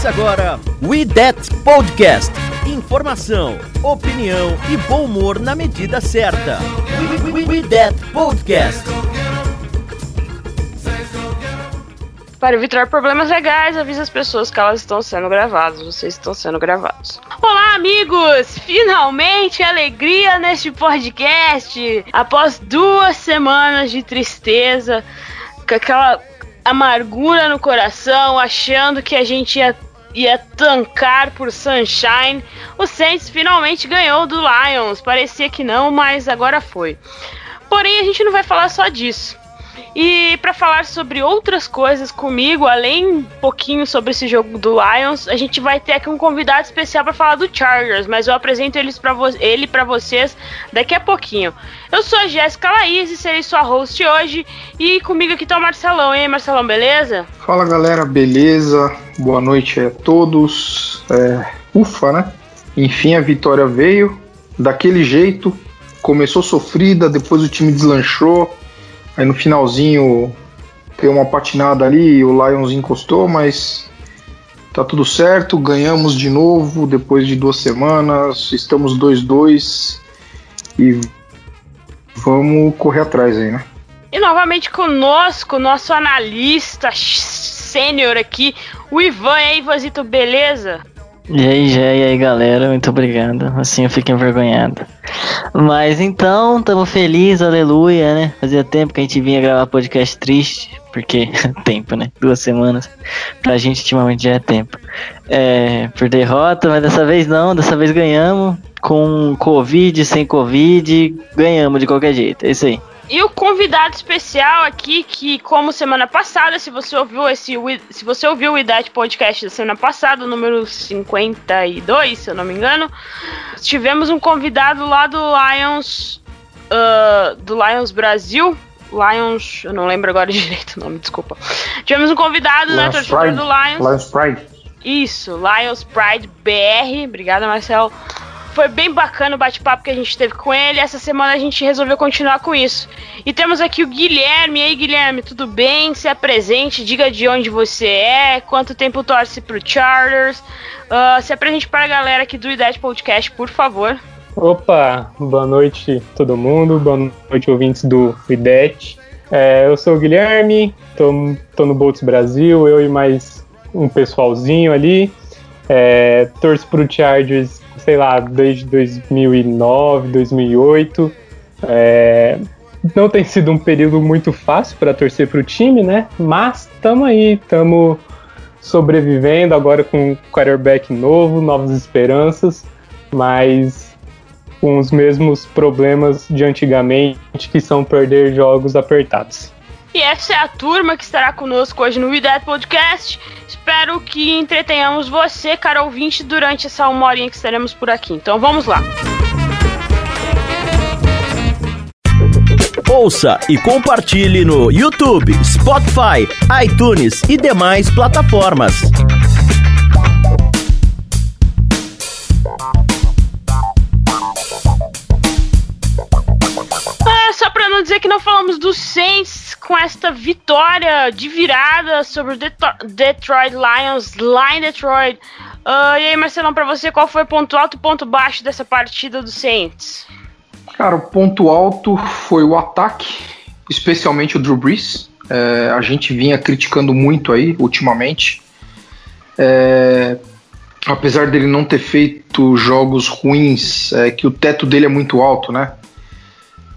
Começa agora We That Podcast. Informação, opinião e bom humor na medida certa. We, we, we That Podcast. Para evitar problemas legais, avise as pessoas que elas estão sendo gravadas. Vocês estão sendo gravados. Olá, amigos! Finalmente alegria neste podcast. Após duas semanas de tristeza, com aquela amargura no coração, achando que a gente ia, ia tancar por Sunshine, o Saints finalmente ganhou do Lions. Parecia que não, mas agora foi. Porém, a gente não vai falar só disso. E para falar sobre outras coisas comigo, além um pouquinho sobre esse jogo do Lions, a gente vai ter aqui um convidado especial para falar do Chargers, mas eu apresento eles pra ele para vocês daqui a pouquinho. Eu sou a Jéssica Laís e serei sua host hoje, e comigo aqui tá o Marcelão, hein, Marcelão, beleza? Fala galera, beleza? Boa noite a todos. É, ufa, né? Enfim, a vitória veio daquele jeito. Começou sofrida, depois o time deslanchou. Aí no finalzinho tem uma patinada ali o Lions encostou, mas tá tudo certo. Ganhamos de novo depois de duas semanas. Estamos 2-2 e vamos correr atrás aí, né? E novamente conosco, nosso analista sênior aqui, o Ivan. E aí, Ivanzito, beleza? E aí, Jé, e aí, galera, muito obrigado. Assim eu fico envergonhado. Mas então, tamo feliz, aleluia, né? Fazia tempo que a gente vinha gravar podcast triste, porque tempo, né? Duas semanas. Pra gente, ultimamente, já é tempo. É, por derrota, mas dessa vez não, dessa vez ganhamos. Com Covid, sem Covid, ganhamos de qualquer jeito. É isso aí. E o convidado especial aqui, que como semana passada, se você ouviu esse se você ouviu o Idade Podcast da semana passada, número 52, se eu não me engano, tivemos um convidado lá do Lions uh, do Lions Brasil, Lions, eu não lembro agora direito o nome, desculpa. Tivemos um convidado, né, torcedor do Lions. Lions Pride. Isso, Lions Pride BR. Obrigada, Marcelo. Foi bem bacana o bate-papo que a gente teve com ele. Essa semana a gente resolveu continuar com isso. E temos aqui o Guilherme. E aí, Guilherme, tudo bem? Se apresente, diga de onde você é, quanto tempo torce pro Charters. Uh, se apresente para a galera aqui do Idade Podcast, por favor. Opa, boa noite todo mundo, boa noite ouvintes do IDET. É, eu sou o Guilherme, tô, tô no Bolts Brasil, eu e mais um pessoalzinho ali. É, torço pro Chargers sei lá, desde 2009, 2008. É, não tem sido um período muito fácil para torcer para o time, né? Mas estamos aí, estamos sobrevivendo agora com um quarterback novo, novas esperanças, mas com os mesmos problemas de antigamente, que são perder jogos apertados. E essa é a turma que estará conosco hoje no That Podcast. Espero que entretenhamos você, cara ouvinte, durante essa uma horinha que estaremos por aqui. Então vamos lá. Ouça e compartilhe no YouTube, Spotify, iTunes e demais plataformas. Ah, só pra não dizer que não falamos do Saints com esta vitória de virada sobre o Detro Detroit Lions lá em Detroit. Uh, e aí, Marcelão, pra você, qual foi o ponto alto e ponto baixo dessa partida do Saints? Cara, o ponto alto foi o ataque, especialmente o Drew Brees. É, a gente vinha criticando muito aí ultimamente. É, apesar dele não ter feito jogos ruins, é, que o teto dele é muito alto, né?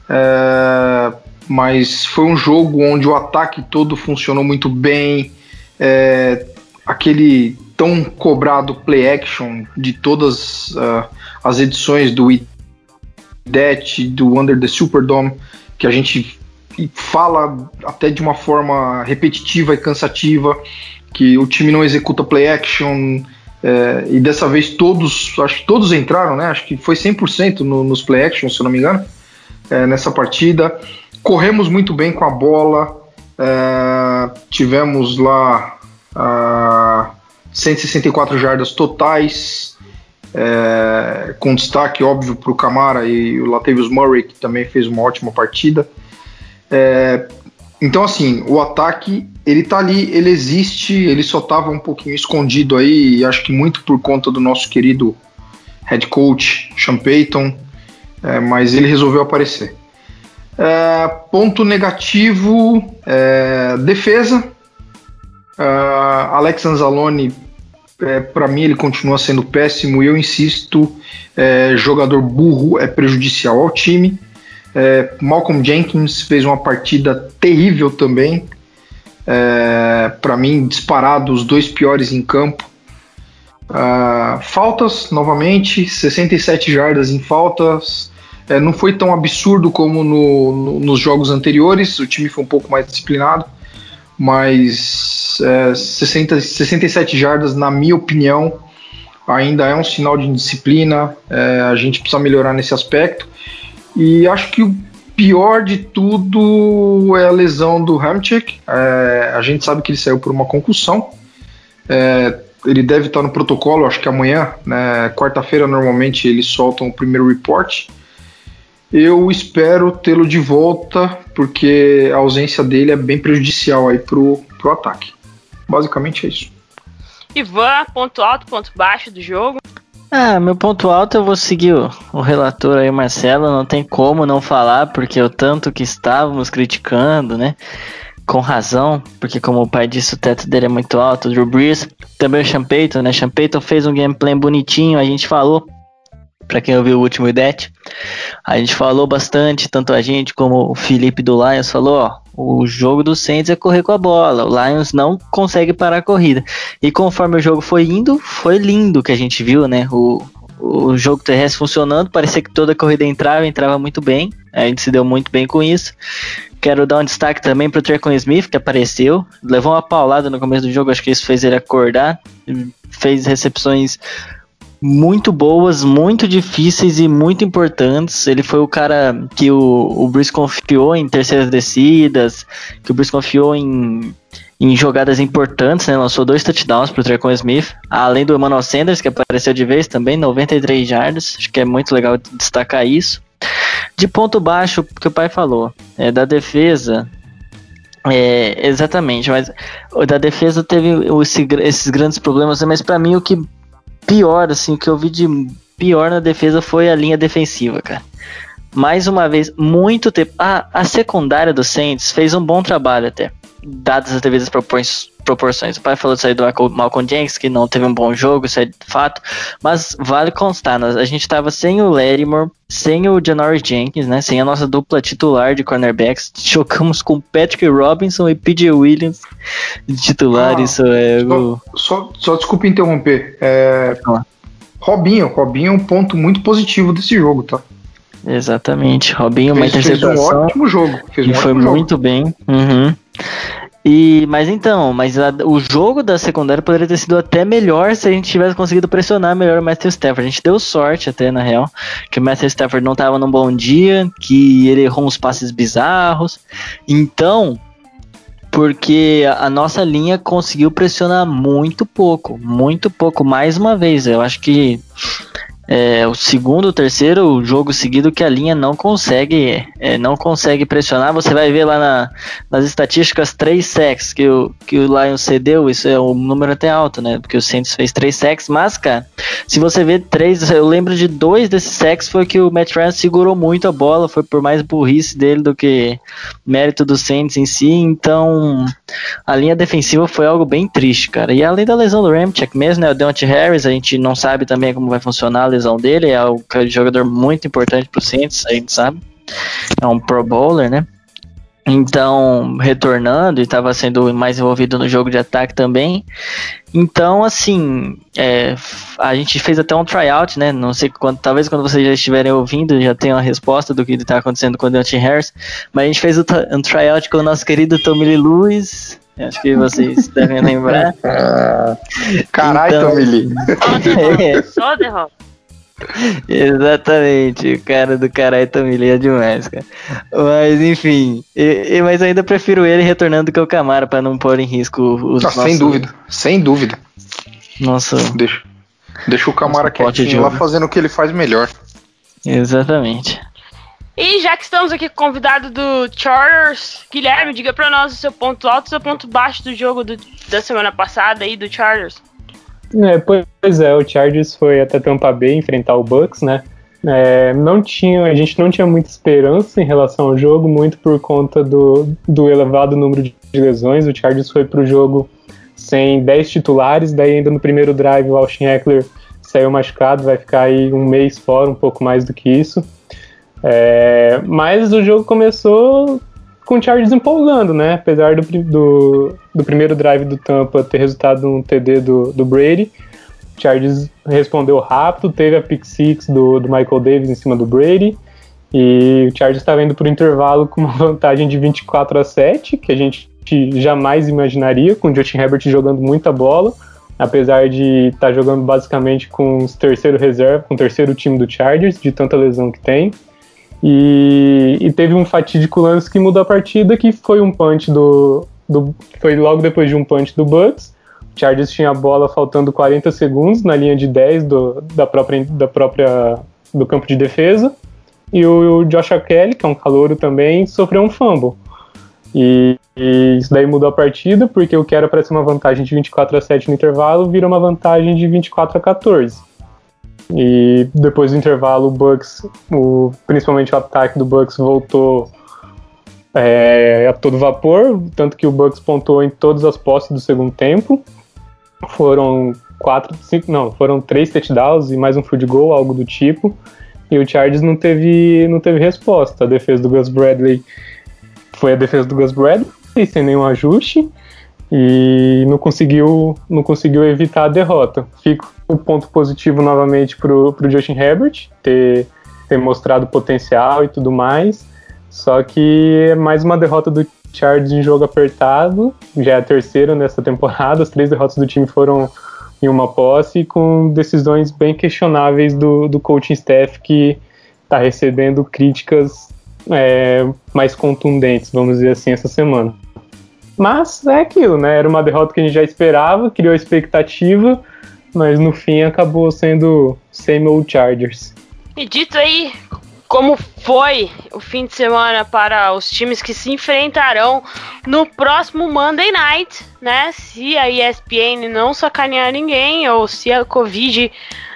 É, mas foi um jogo onde o ataque todo funcionou muito bem. É, aquele tão cobrado play action de todas uh, as edições do IDET, do Under the Superdome, que a gente fala até de uma forma repetitiva e cansativa que o time não executa play action é, e dessa vez todos, acho que todos entraram, né? Acho que foi 100% no, nos play action, se eu não me engano, é, nessa partida. Corremos muito bem com a bola, é, tivemos lá 164 jardas totais, é, com destaque óbvio para o Camara e o Latavius Murray, que também fez uma ótima partida. É, então, assim, o ataque, ele tá ali, ele existe, ele só tava um pouquinho escondido aí, e acho que muito por conta do nosso querido head coach, Sean Payton, é, mas ele resolveu aparecer. É, ponto negativo, é, defesa. É, Alex Anzalone, é, para mim, ele continua sendo péssimo e eu insisto: é, jogador burro é prejudicial ao time. É, Malcolm Jenkins fez uma partida terrível também. Para mim, disparado, os dois piores em campo. Faltas, novamente, 67 jardas em faltas. É, não foi tão absurdo como no, no, nos jogos anteriores, o time foi um pouco mais disciplinado, mas é, 60, 67 jardas, na minha opinião, ainda é um sinal de indisciplina. É, a gente precisa melhorar nesse aspecto. E acho que o pior de tudo é a lesão do Hamchick. É, a gente sabe que ele saiu por uma concussão. É, ele deve estar no protocolo, acho que amanhã, né, quarta-feira, normalmente eles soltam o primeiro report. Eu espero tê-lo de volta, porque a ausência dele é bem prejudicial aí pro, pro ataque. Basicamente é isso. Ivan, ponto alto, ponto baixo do jogo. Ah, meu ponto alto eu vou seguir o, o relator aí, Marcelo. Não tem como não falar, porque o tanto que estávamos criticando, né? Com razão, porque como o pai disse, o teto dele é muito alto. O Drew Brees, também o Sean Payton, né? Sean Payton fez um gameplay bonitinho, a gente falou para quem ouviu o último IDET. A gente falou bastante, tanto a gente como o Felipe do Lions falou, ó, o jogo do Saints é correr com a bola. O Lions não consegue parar a corrida. E conforme o jogo foi indo, foi lindo que a gente viu, né? O, o jogo terrestre funcionando, parecia que toda a corrida entrava, entrava muito bem. A gente se deu muito bem com isso. Quero dar um destaque também pro Trecon Smith, que apareceu. Levou uma paulada no começo do jogo, acho que isso fez ele acordar. Fez recepções muito boas, muito difíceis e muito importantes. Ele foi o cara que o, o Bruce confiou em terceiras descidas, que o Bruce confiou em, em jogadas importantes, né? Lançou dois touchdowns pro Trecon Smith, além do Emmanuel Sanders, que apareceu de vez também, 93 jardas. Acho que é muito legal destacar isso. De ponto baixo, que o pai falou, é, da defesa, é, exatamente, mas da defesa teve esse, esses grandes problemas, mas para mim o que pior, assim, que eu vi de pior na defesa foi a linha defensiva, cara. Mais uma vez, muito tempo. A, a secundária do Saints fez um bom trabalho até, dadas as devidas proporções proporções. O pai falou disso aí do Malcolm Jenkins, que não teve um bom jogo, isso é de fato. Mas vale constar, nós, a gente estava sem o Lattimore, sem o Janoris Jenkins, né? Sem a nossa dupla titular de cornerbacks. Chocamos com Patrick Robinson e PJ Williams de titular. Ah, isso é. Só, o... só, só desculpe interromper. É, Robinho, Robinho é um ponto muito positivo desse jogo, tá? Exatamente, Robinho, uma interceptação. Fez um ótimo jogo. Fez um e foi muito jogo. bem. Uhum. E, mas então, mas a, o jogo da secundária poderia ter sido até melhor se a gente tivesse conseguido pressionar melhor o Matthew Stafford. A gente deu sorte até, na real, que o Matthew Stafford não estava num bom dia, que ele errou uns passes bizarros. Então, porque a nossa linha conseguiu pressionar muito pouco, muito pouco, mais uma vez. Eu acho que é, o segundo, o terceiro jogo seguido que a linha não consegue é, não consegue pressionar. Você vai ver lá na, nas estatísticas três sacks que o, que o Lions cedeu, isso é um número até alto, né? Porque o Saints fez três sacks, mas, cara, se você ver três, eu lembro de dois desses sacks foi que o Matt Ryan segurou muito a bola, foi por mais burrice dele do que mérito do Saints em si, então a linha defensiva foi algo bem triste, cara. E além da lesão do Ramchek mesmo, né? O Deontay Harris, a gente não sabe também como vai funcionar lesão dele, é um jogador muito importante pro Saints, a gente sabe. É um Pro Bowler, né? Então, retornando e estava sendo mais envolvido no jogo de ataque também. Então, assim, é, a gente fez até um tryout, né? Não sei quando, talvez quando vocês já estiverem ouvindo já tenham a resposta do que está acontecendo com o Deontay Harris. Mas a gente fez um tryout com o nosso querido Tommy Lee Lewis. Acho que vocês devem lembrar. Caralho, Então- Tommy Lee. Só derrota. Exatamente, o cara do caralho também é demais, cara. Mas enfim, e- e- mas ainda prefiro ele retornando que o Camara pra não pôr em risco os Ah, sem dúvida, sem dúvida. Nosso, Deixa, deixa o Camara quietinho lá fazendo o que ele faz melhor. exatamente. E já que estamos aqui com o convidado do Chargers, Guilherme, diga pra nós o seu ponto alto e o seu ponto baixo do jogo do- da semana passada aí do Chargers. É, pois é, o Chargers foi até Tampa Bay enfrentar o Bucks, né? É, não tinha, a gente não tinha muita esperança em relação ao jogo, muito por conta do, do elevado número de lesões. O Chargers foi pro jogo sem 10 titulares, daí ainda no primeiro drive o Austin Eckler saiu machucado, vai ficar aí um mês fora, um pouco mais do que isso. É, mas o jogo começou com o Chargers empolgando, né? Apesar do, do, do primeiro drive do Tampa ter resultado num TD do, do Brady, o Chargers respondeu rápido, teve a pick six do, do Michael Davis em cima do Brady, e o Chargers estava indo por intervalo com uma vantagem de 24 a 7, que a gente jamais imaginaria, com o Justin Herbert jogando muita bola, apesar de estar jogando basicamente com os terceiro reserva, com o terceiro time do Chargers, de tanta lesão que tem. E, e teve um fatídico lance que mudou a partida, que foi um punch do, do. Foi logo depois de um punch do Bucks. O Chargers tinha a bola faltando 40 segundos na linha de 10 do, da, própria, da própria. do campo de defesa. E o, o Josh Kelly, que é um calouro também, sofreu um fumble. E, e isso daí mudou a partida, porque o que era para ser uma vantagem de 24 a 7 no intervalo virou uma vantagem de 24 a 14. E depois do intervalo, o Bucks, o, principalmente o ataque do Bucks, voltou é, a todo vapor, tanto que o Bucks pontuou em todas as posses do segundo tempo. Foram quatro, cinco, não, foram três touchdowns e mais um field goal, algo do tipo. E o Chargers não teve, não teve resposta. A defesa do Gus Bradley foi a defesa do Gus Bradley, sem nenhum ajuste e não conseguiu, não conseguiu evitar a derrota. Fica o ponto positivo novamente pro, pro Justin Herbert ter, ter mostrado potencial e tudo mais. Só que é mais uma derrota do Chargers em jogo apertado, já é a terceira nessa temporada. As três derrotas do time foram em uma posse, com decisões bem questionáveis do, do coaching staff que está recebendo críticas é, mais contundentes, vamos dizer assim, essa semana. Mas é aquilo, né? Era uma derrota que a gente já esperava, criou expectativa, mas no fim acabou sendo same old Chargers. E dito aí como foi o fim de semana para os times que se enfrentarão no próximo Monday Night, né? Se a ESPN não sacanear ninguém ou se a Covid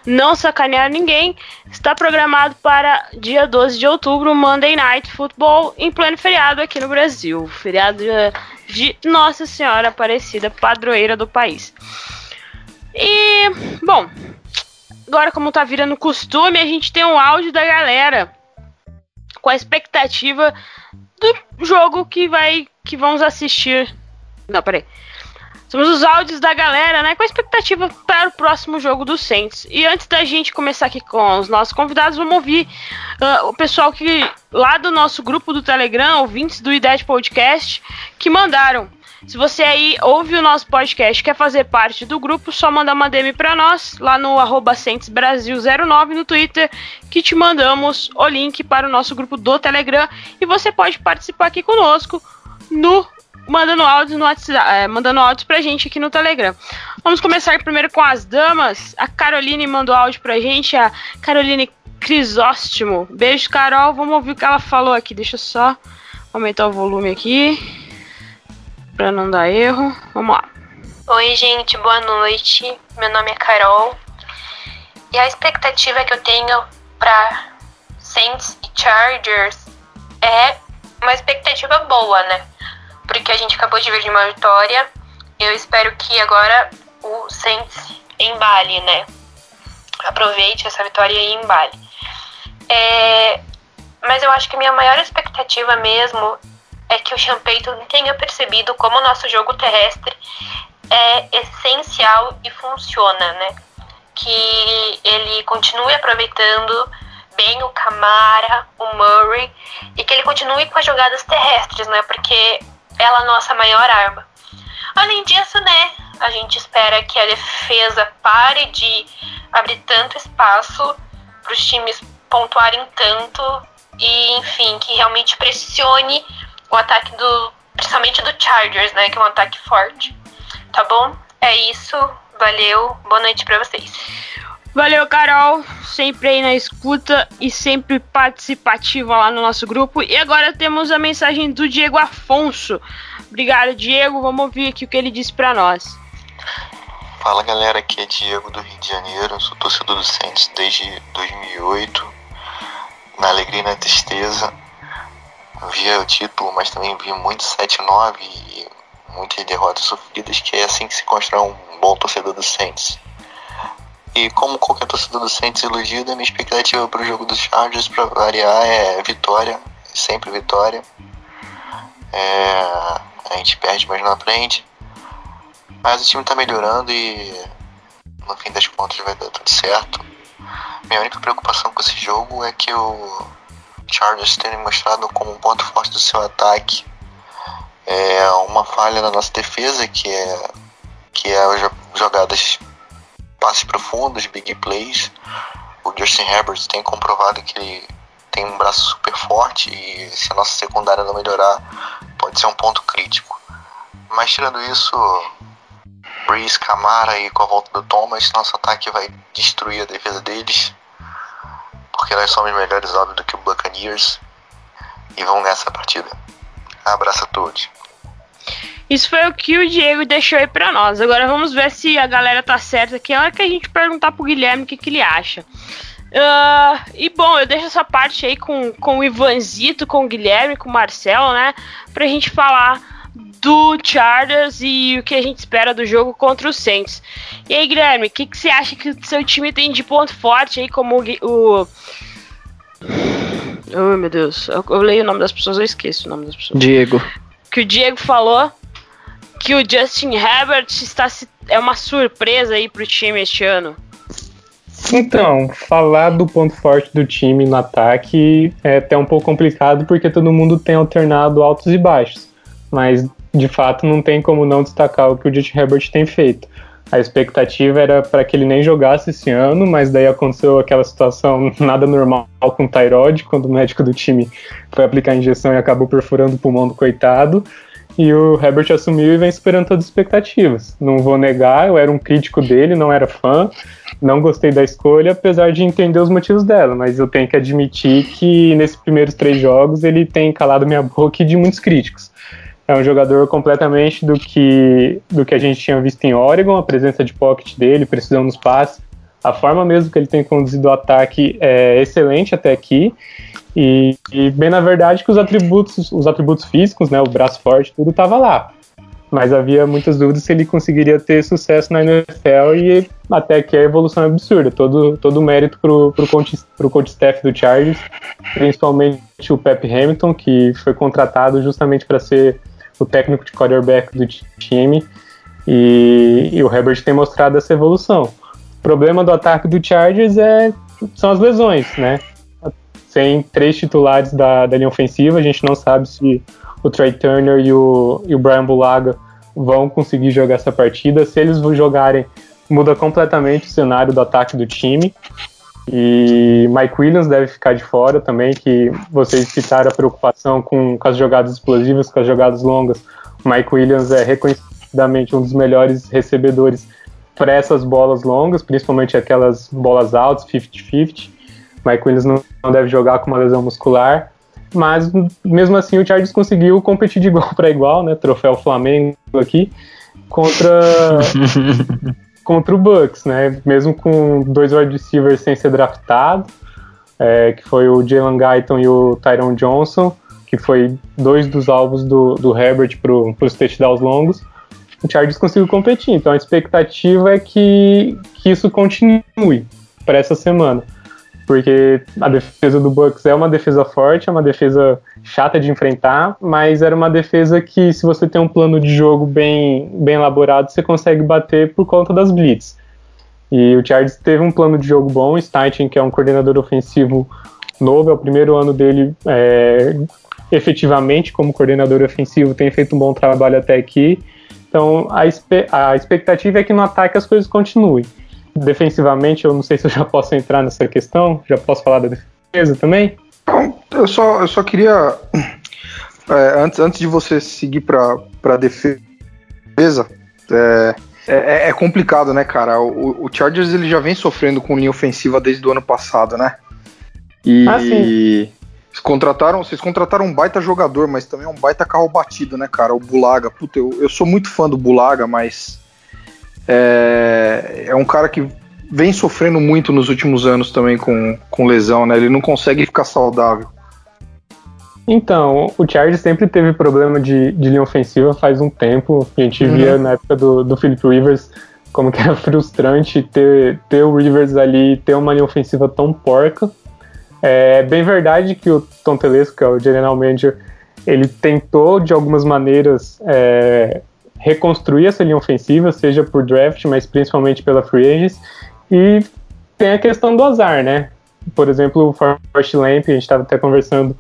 não sacanear ninguém, está programado para dia 12 de outubro, Monday Night Football, em pleno feriado aqui no Brasil. Feriado de Nossa Senhora Aparecida, padroeira do país. E, bom, agora como tá virando costume, a gente tem um áudio da galera com a expectativa do jogo que vai que vamos assistir. Não, peraí. Somos os áudios da galera, né? Com a expectativa para o próximo jogo do Saints. E antes da gente começar aqui com os nossos convidados, vamos ouvir uh, o pessoal que lá do nosso grupo do Telegram, ouvintes do IDET Podcast, que mandaram. Se você aí ouve o nosso podcast quer fazer parte do grupo, só mandar uma DM para nós lá no arroba Brasil09 no Twitter, que te mandamos o link para o nosso grupo do Telegram e você pode participar aqui conosco no mandando áudios no WhatsApp, é, mandando áudios pra gente aqui no Telegram. Vamos começar primeiro com as damas. A Caroline mandou áudio pra gente, a Caroline Crisóstomo. Beijo, Carol. Vamos ouvir o que ela falou aqui. Deixa eu só aumentar o volume aqui pra não dar erro. Vamos lá. Oi, gente, boa noite. Meu nome é Carol. E a expectativa que eu tenho para Saints e Chargers é uma expectativa boa, né? Porque a gente acabou de ver de uma vitória. Eu espero que agora o Saints embale, né? Aproveite essa vitória e embale. É, mas eu acho que minha maior expectativa mesmo é que o Sean Payton tenha percebido como o nosso jogo terrestre é essencial e funciona, né? Que ele continue aproveitando bem o Camara, o Murray e que ele continue com as jogadas terrestres, né? Porque ela é a nossa maior arma. Além disso, né, a gente espera que a defesa pare de abrir tanto espaço para os times pontuarem tanto e, enfim, que realmente pressione o ataque do, principalmente do Chargers, né, que é um ataque forte. Tá bom? É isso. Valeu. Boa noite para vocês. Valeu, Carol. Sempre aí na escuta e sempre participativa lá no nosso grupo. E agora temos a mensagem do Diego Afonso. Obrigado, Diego. Vamos ouvir aqui o que ele disse para nós. Fala galera, aqui é Diego do Rio de Janeiro, sou torcedor do Santos desde 2008. Na alegria e na tristeza, via o título, mas também vi muito 7-9 e muitas derrotas sofridas, que é assim que se constrói um bom torcedor do Santos. E como qualquer torcedor do Saints iludido, a minha expectativa para o jogo dos Chargers, para variar, é vitória, sempre vitória. É, a gente perde mais na frente, mas o time está melhorando e no fim das contas vai dar tudo certo. Minha única preocupação com esse jogo é que o Chargers tenha mostrado como um ponto forte do seu ataque é uma falha na nossa defesa, que é, que é as jogadas passes profundos, big plays. O Justin Herbert tem comprovado que ele tem um braço super forte e se a nossa secundária não melhorar, pode ser um ponto crítico. Mas tirando isso, Breeze, Camara e com a volta do Thomas, nosso ataque vai destruir a defesa deles. Porque nós somos melhores, óbvio, do que o Buccaneers. E vamos ganhar essa partida. Abraço a todos. Isso foi o que o Diego deixou aí pra nós. Agora vamos ver se a galera tá certa, que é hora que a gente perguntar pro Guilherme o que, que ele acha. Uh, e bom, eu deixo essa parte aí com, com o Ivanzito, com o Guilherme, com o Marcelo, né? Pra gente falar do Chargers e o que a gente espera do jogo contra o Saints. E aí, Guilherme, o que, que você acha que o seu time tem de ponto forte aí, como o. o... Oh, meu Deus, eu, eu leio o nome das pessoas, eu esqueço o nome das pessoas. Diego. Que o Diego falou que o Justin Herbert está é uma surpresa aí pro time este ano. Então, falar do ponto forte do time no ataque é até um pouco complicado porque todo mundo tem alternado altos e baixos. Mas de fato não tem como não destacar o que o Justin Herbert tem feito. A expectativa era para que ele nem jogasse esse ano, mas daí aconteceu aquela situação nada normal com o Tyrod, quando o médico do time foi aplicar a injeção e acabou perfurando o pulmão do coitado. E o Herbert assumiu e vem superando todas as expectativas. Não vou negar, eu era um crítico dele, não era fã, não gostei da escolha, apesar de entender os motivos dela, mas eu tenho que admitir que nesses primeiros três jogos ele tem calado minha boca de muitos críticos. É um jogador completamente do que, do que a gente tinha visto em Oregon, a presença de pocket dele, precisão nos passes, a forma mesmo que ele tem conduzido o ataque é excelente até aqui. E, e, bem na verdade que os atributos, os atributos físicos, né, o braço forte, tudo estava lá. Mas havia muitas dúvidas se ele conseguiria ter sucesso na NFL e até que a evolução é absurda. Todo, todo o mérito pro, pro, coach, pro coach staff do Chargers, principalmente o Pep Hamilton, que foi contratado justamente para ser o técnico de quarterback do time. E, e o Herbert tem mostrado essa evolução. O problema do ataque do Chargers é, são as lesões, né? tem três titulares da, da linha ofensiva. A gente não sabe se o Trey Turner e o, e o Brian Bulaga vão conseguir jogar essa partida. Se eles jogarem, muda completamente o cenário do ataque do time. E Mike Williams deve ficar de fora também, que vocês citaram a preocupação com, com as jogadas explosivas, com as jogadas longas. O Mike Williams é reconhecidamente um dos melhores recebedores para essas bolas longas, principalmente aquelas bolas altas, 50-50. Mike Williams não, não deve jogar com uma lesão muscular. Mas mesmo assim o Chargers conseguiu competir de igual para igual, né? Troféu Flamengo aqui contra contra o Bucks, né? Mesmo com dois wide receivers sem ser draftado, é, que foi o Jalen Guyton e o Tyron Johnson, que foi dois dos alvos do, do Herbert para os touchdowns longos. O Chargers conseguiu competir, então a expectativa é que, que isso continue para essa semana. Porque a defesa do Bucks é uma defesa forte, é uma defesa chata de enfrentar, mas era uma defesa que, se você tem um plano de jogo bem, bem elaborado, você consegue bater por conta das blitz. E o Chargers teve um plano de jogo bom, Steichen, que é um coordenador ofensivo novo, é o primeiro ano dele é, efetivamente como coordenador ofensivo, tem feito um bom trabalho até aqui. Então a, a expectativa é que no ataque as coisas continuem defensivamente, eu não sei se eu já posso entrar nessa questão, já posso falar da defesa também? Eu só, eu só queria, é, antes, antes de você seguir para a defesa, é, é, é, complicado, né, cara? O, o, Chargers ele já vem sofrendo com linha ofensiva desde o ano passado, né? E ah, sim. contrataram, vocês contrataram um baita jogador, mas também um baita carro batido, né, cara? O Bulaga. Puta, eu, eu sou muito fã do Bulaga, mas é, é um cara que vem sofrendo muito nos últimos anos também com, com lesão, né? Ele não consegue ficar saudável. Então, o Chargers sempre teve problema de, de linha ofensiva faz um tempo. A gente uhum. via na época do, do Philip Rivers como que era frustrante ter, ter o Rivers ali, ter uma linha ofensiva tão porca. É bem verdade que o Tom Telesco, que é o general manager, ele tentou de algumas maneiras é, reconstruir essa linha ofensiva, seja por draft, mas principalmente pela free agents. E tem a questão do azar, né? Por exemplo, o Forrest Lamp, a gente estava até conversando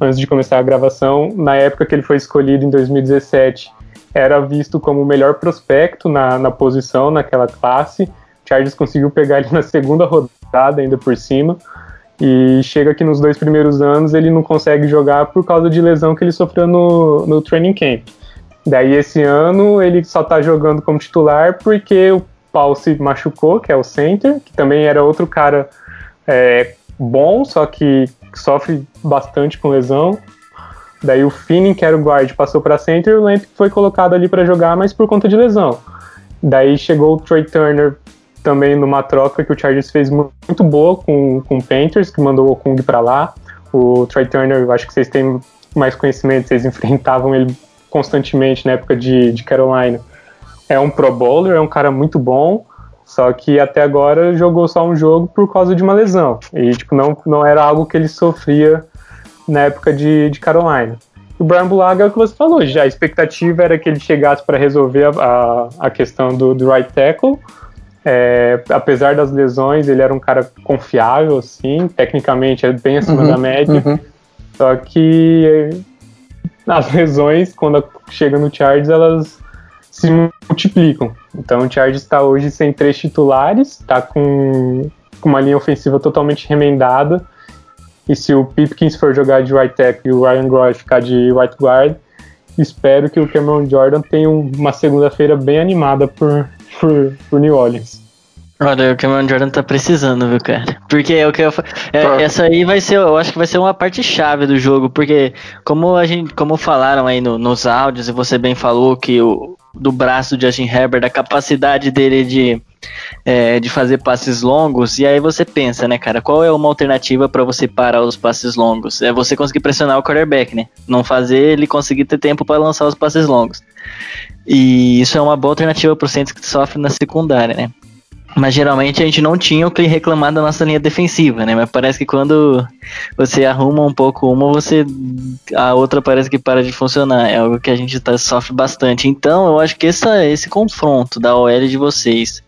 antes de começar a gravação, na época que ele foi escolhido em 2017, era visto como o melhor prospecto na, na posição, naquela classe. Chargers conseguiu pegar ele na segunda rodada, ainda por cima. E chega que nos dois primeiros anos ele não consegue jogar por causa de lesão que ele sofreu no, no training camp. Daí esse ano ele só tá jogando como titular porque o Paul se machucou, que é o center, que também era outro cara é, bom, só que sofre bastante com lesão. Daí o Finning, que era o guard, passou para center e o Lamp foi colocado ali para jogar, mas por conta de lesão. Daí chegou o Trey Turner também numa troca que o Chargers fez muito boa com, com o Panthers, que mandou o Kung para lá. O Trey Turner, eu acho que vocês têm mais conhecimento, vocês enfrentavam ele constantemente na época de, de Carolina. É um Pro Bowler, é um cara muito bom, só que até agora jogou só um jogo por causa de uma lesão. E tipo, não, não era algo que ele sofria na época de, de Carolina. O Brian Bulaga é o que você falou, já a expectativa era que ele chegasse para resolver a, a, a, questão do, do right tackle. É, apesar das lesões, ele era um cara confiável, assim, tecnicamente é bem acima uhum, da média. Uhum. Só que as lesões, quando chega no Chargers, elas se multiplicam. Então o Chargers está hoje sem três titulares, está com, com uma linha ofensiva totalmente remendada. E se o Pipkins for jogar de right tackle e o Ryan Groy ficar de right guard, espero que o Cameron Jordan tenha uma segunda-feira bem animada por, por, por New Orleans. Olha, o Cameron Jordan tá precisando, viu, cara? Porque é o que eu é, essa aí vai ser, eu acho que vai ser uma parte chave do jogo, porque como a gente, como falaram aí no, nos áudios e você bem falou que o do braço do Justin Herbert, da capacidade dele de é, de fazer passes longos, e aí você pensa, né, cara, qual é uma alternativa para você parar os passes longos? É você conseguir pressionar o quarterback, né? Não fazer ele conseguir ter tempo para lançar os passes longos. E isso é uma boa alternativa pro Saints que sofre na secundária, né? Mas geralmente a gente não tinha o que reclamar da nossa linha defensiva, né? Mas parece que quando você arruma um pouco uma, você a outra parece que para de funcionar. É algo que a gente tá, sofre bastante. Então eu acho que essa, esse confronto da OL de vocês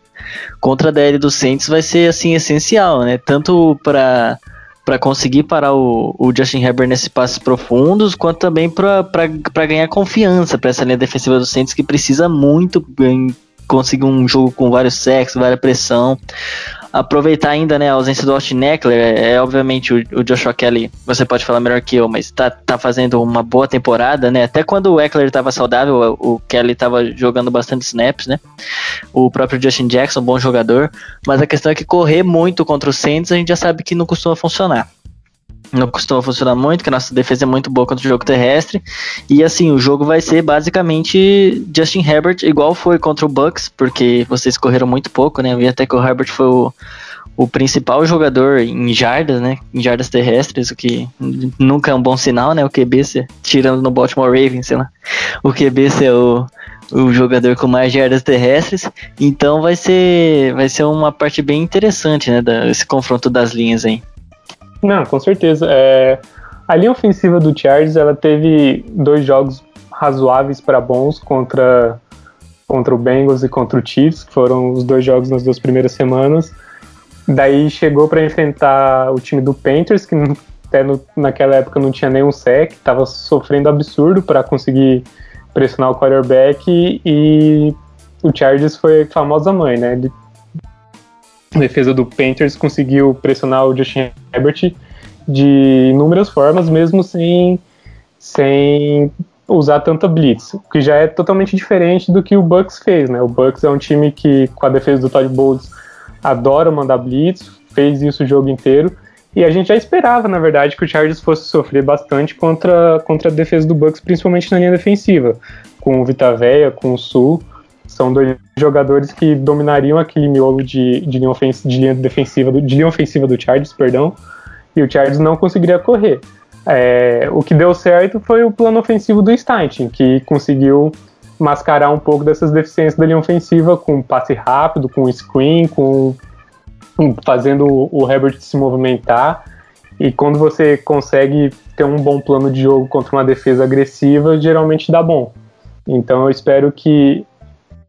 contra a DL do Saints vai ser assim essencial, né? Tanto para para conseguir parar o, o, Justin Herbert nesses passes profundos, quanto também para ganhar confiança para essa linha defensiva do Saints que precisa muito conseguir um jogo com vários sexos, várias pressão. Aproveitar ainda né, a ausência do Austin Eckler, é, é obviamente o, o, Joshua Kelly, você pode falar melhor que eu, mas tá, tá fazendo uma boa temporada, né? Até quando o Eckler estava saudável, o, o Kelly estava jogando bastante snaps, né? O próprio Justin Jackson, bom jogador, mas a questão é que correr muito contra o Saints a gente já sabe que não costuma funcionar não costuma funcionar muito, que a nossa defesa é muito boa contra o jogo terrestre. E assim, o jogo vai ser basicamente Justin Herbert, igual foi contra o Bucks, porque vocês correram muito pouco, né? Eu vi até que o Herbert foi o, o principal jogador em jardas, né? Em jardas terrestres, o que nunca é um bom sinal, né? O QB, se, tirando no Baltimore Ravens, sei lá. O QB ser o, o jogador com mais jardas terrestres. Então vai ser, vai ser uma parte bem interessante, né? Da, esse confronto das linhas aí. Não, com certeza. É, a linha ofensiva do Chargers ela teve dois jogos razoáveis para bons contra, contra o Bengals e contra o Chiefs, que foram os dois jogos nas duas primeiras semanas. Daí chegou para enfrentar o time do Panthers, que até no, naquela época não tinha nenhum sec, estava sofrendo absurdo para conseguir pressionar o quarterback e, e o Chargers foi a famosa mãe, né? Ele, a defesa do Panthers conseguiu pressionar o Justin Herbert de inúmeras formas, mesmo sem, sem usar tanta blitz, o que já é totalmente diferente do que o Bucks fez, né? O Bucks é um time que, com a defesa do Todd Bowles, adora mandar blitz, fez isso o jogo inteiro, e a gente já esperava, na verdade, que o Chargers fosse sofrer bastante contra, contra a defesa do Bucks, principalmente na linha defensiva, com o Vitaveia, com o Sul, são dois jogadores que dominariam aquele miolo de, de, linha, ofensiva, de linha defensiva do, de linha ofensiva do Chargers, perdão, e o Chargers não conseguiria correr. É, o que deu certo foi o plano ofensivo do Steinchen, que conseguiu mascarar um pouco dessas deficiências da linha ofensiva com passe rápido, com screen, com, com fazendo o Herbert se movimentar. E quando você consegue ter um bom plano de jogo contra uma defesa agressiva, geralmente dá bom. Então eu espero que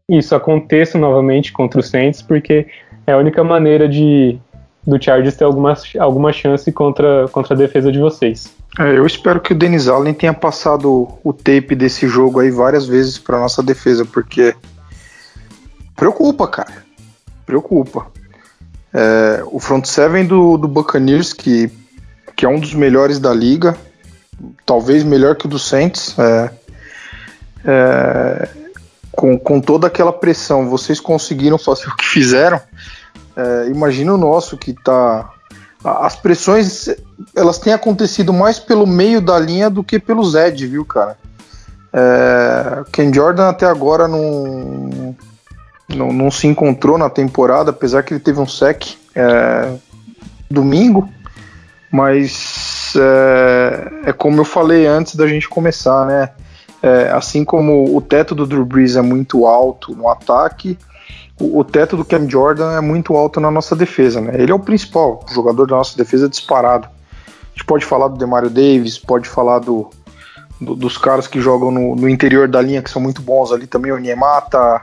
isso aconteça novamente contra o Saints, porque é a única maneira de do Chargers ter alguma, alguma chance contra, contra a defesa de vocês. É, eu espero que o Denis Allen tenha passado o tape desse jogo aí várias vezes para nossa defesa, porque preocupa, cara. Preocupa. É, o front seven do, do Buccaneers, que, que é um dos melhores da liga, talvez melhor que o do Saints, é, é, com, com toda aquela pressão, vocês conseguiram fazer o que fizeram. É, imagina o nosso que tá. As pressões elas têm acontecido mais pelo meio da linha do que pelo Zed, viu, cara? É, Ken Jordan até agora não, não, não, se encontrou na temporada, apesar que ele teve um sec é, domingo, mas é, é, como eu falei antes da gente começar, né? É, assim como o teto do Drew Brees é muito alto no ataque, o, o, teto do Cam Jordan é muito alto na nossa defesa, né? Ele é o principal jogador da nossa defesa disparado. A gente pode falar do Demario Davis, pode falar do, do dos caras que jogam no, no, interior da linha que são muito bons ali também, o Niemata,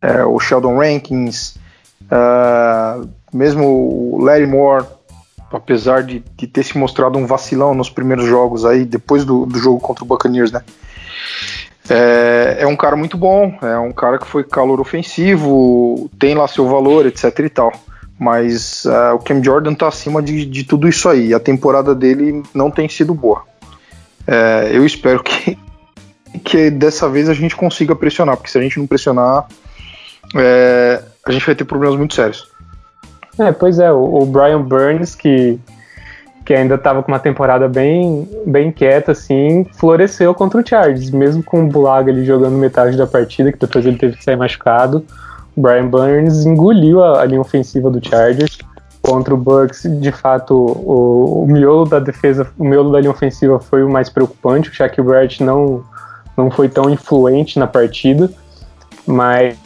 é, o Sheldon Rankins, é, mesmo o Larry Moore, apesar de, de, ter se mostrado um vacilão nos primeiros jogos aí, depois do, do jogo contra o Buccaneers, né? É, é, um cara muito bom, é um cara que foi calor ofensivo, tem lá seu valor, etc e tal. Mas uh, o Cam Jordan tá acima de, de tudo isso aí. A temporada dele não tem sido boa. É, eu espero que, que dessa vez a gente consiga pressionar, porque se a gente não pressionar, é, a gente vai ter problemas muito sérios. É, pois é, o, o Brian Burns, que que ainda estava com uma temporada bem, bem quieta, assim, floresceu contra o Chargers, mesmo com o Bulaga ali jogando metade da partida, que depois ele teve que sair machucado. O Brian Burns engoliu a, a linha ofensiva do Chargers contra o Bucks. De fato, o, o, miolo da defesa, o miolo da linha ofensiva foi o mais preocupante. O Shaq Barrett não, não foi tão influente na partida, mas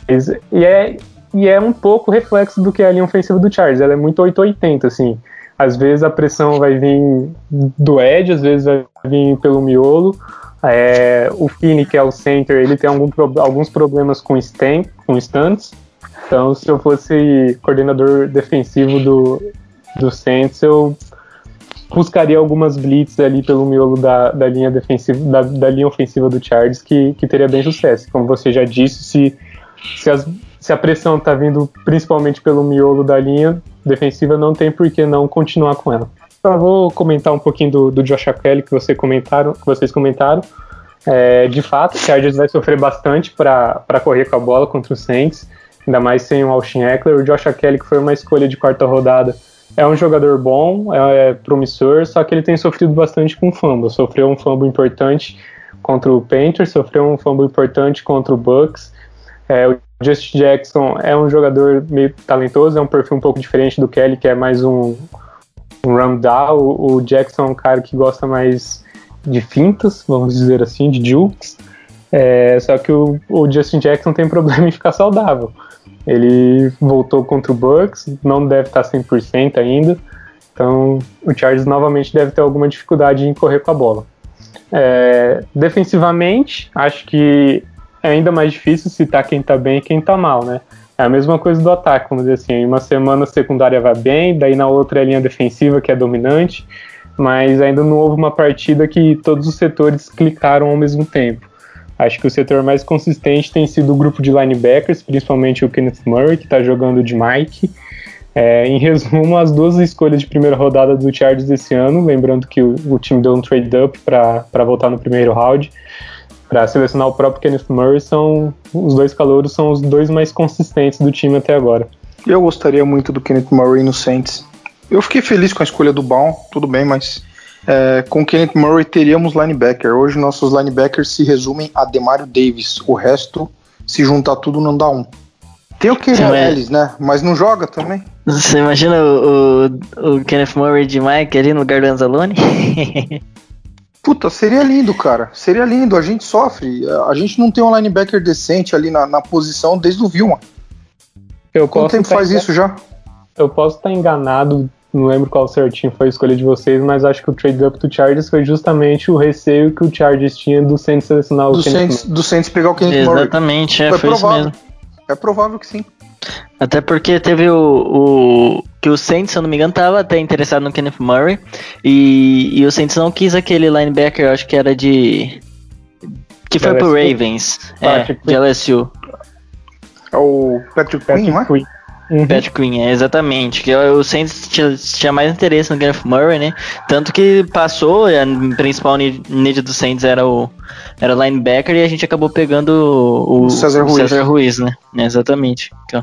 e é, e é um pouco reflexo do que é a linha ofensiva do Chargers. Ela é muito 880, assim às vezes a pressão vai vir do edge, às vezes vai vir pelo miolo. É, o Fini, que é o center, ele tem algum, alguns problemas com, stan, com stunts. Então, se eu fosse coordenador defensivo do, do Saints, eu buscaria algumas blitz ali pelo miolo da, da linha defensiva, da, da, linha ofensiva do Chargers, que, que teria bem sucesso. Como você já disse, se, se, as, se a pressão está vindo principalmente pelo miolo da linha, defensiva, não tem por que não continuar com ela. Então, vou comentar um pouquinho do, do Josh Kelly que, você comentaram, que vocês comentaram. É, de fato, o Chargers vai sofrer bastante para correr com a bola contra o Saints, ainda mais sem o Austin Eckler. O Josh Kelly, que foi uma escolha de quarta rodada, é um jogador bom, é, é promissor, só que ele tem sofrido bastante com fumble. Sofreu um fumble importante contra o Panthers, sofreu um fumble importante contra o Bucks. É, o Justin Jackson é um jogador meio talentoso, é um perfil um pouco diferente do Kelly, que é mais um, um rundown. O, Jackson é um cara que gosta mais de fintas, vamos dizer assim, de jukes. É, só que o, o, Justin Jackson tem problema em ficar saudável. Ele voltou contra o Bucks, não deve estar 100% ainda. Então o Chargers novamente deve ter alguma dificuldade em correr com a bola. É, defensivamente, acho que é ainda mais difícil citar quem tá bem e quem tá mal, né? É a mesma coisa do ataque, vamos dizer assim. Em uma semana a secundária vai bem, daí na outra é a linha defensiva que é dominante, mas ainda não houve uma partida que todos os setores clicaram ao mesmo tempo. Acho que o setor mais consistente tem sido o grupo de linebackers, principalmente o Kenneth Murray, que está jogando de Mike. É, em resumo, as duas escolhas de primeira rodada do Chargers esse ano, lembrando que o, o time deu um trade-up para voltar no primeiro round, para selecionar o próprio Kenneth Murray, são os dois calouros são os dois mais consistentes do time até agora. Eu gostaria muito do Kenneth Murray no Saints. Eu fiquei feliz com a escolha do Baum, tudo bem, mas é, com Kenneth Murray teríamos linebacker. Hoje nossos linebackers se resumem a Demario Davis. O resto, se juntar tudo, não dá um. Tem o Kenny Ellis, né? Mas não joga também. Você imagina o, o, o Kenneth Murray de Mike ali no lugar do Anzalone? Puta, seria lindo, cara. Seria lindo. A gente sofre. A gente não tem um linebacker decente ali na, na posição desde o Vilma. Eu Quanto tempo faz isso já? Eu posso estar enganado não lembro qual certinho foi a escolha de vocês, mas acho que o trade up do Chargers foi justamente o receio que o Chargers tinha do Saints selecionar o do Saints, do Saints pegar o Kenneth Murray. Exatamente, é, foi, foi isso mesmo. É provável que sim. Até porque teve o, o, que o Saints, se eu não me engano, tava até interessado no Kenneth Murray e, e o Saints não quis aquele linebacker, acho que era de que foi pro Ravens, é, de LSU. É o Patrick, Patrick Queen, não é? Uhum. Pat Queen, é, exatamente. Que o Saints tinha, tinha, mais interesse no Kenneth Murray, né? Tanto que passou, a principal need do Saints era o era linebacker e a gente acabou pegando o, o César, Ruiz. César Ruiz, né? É, exatamente. Então,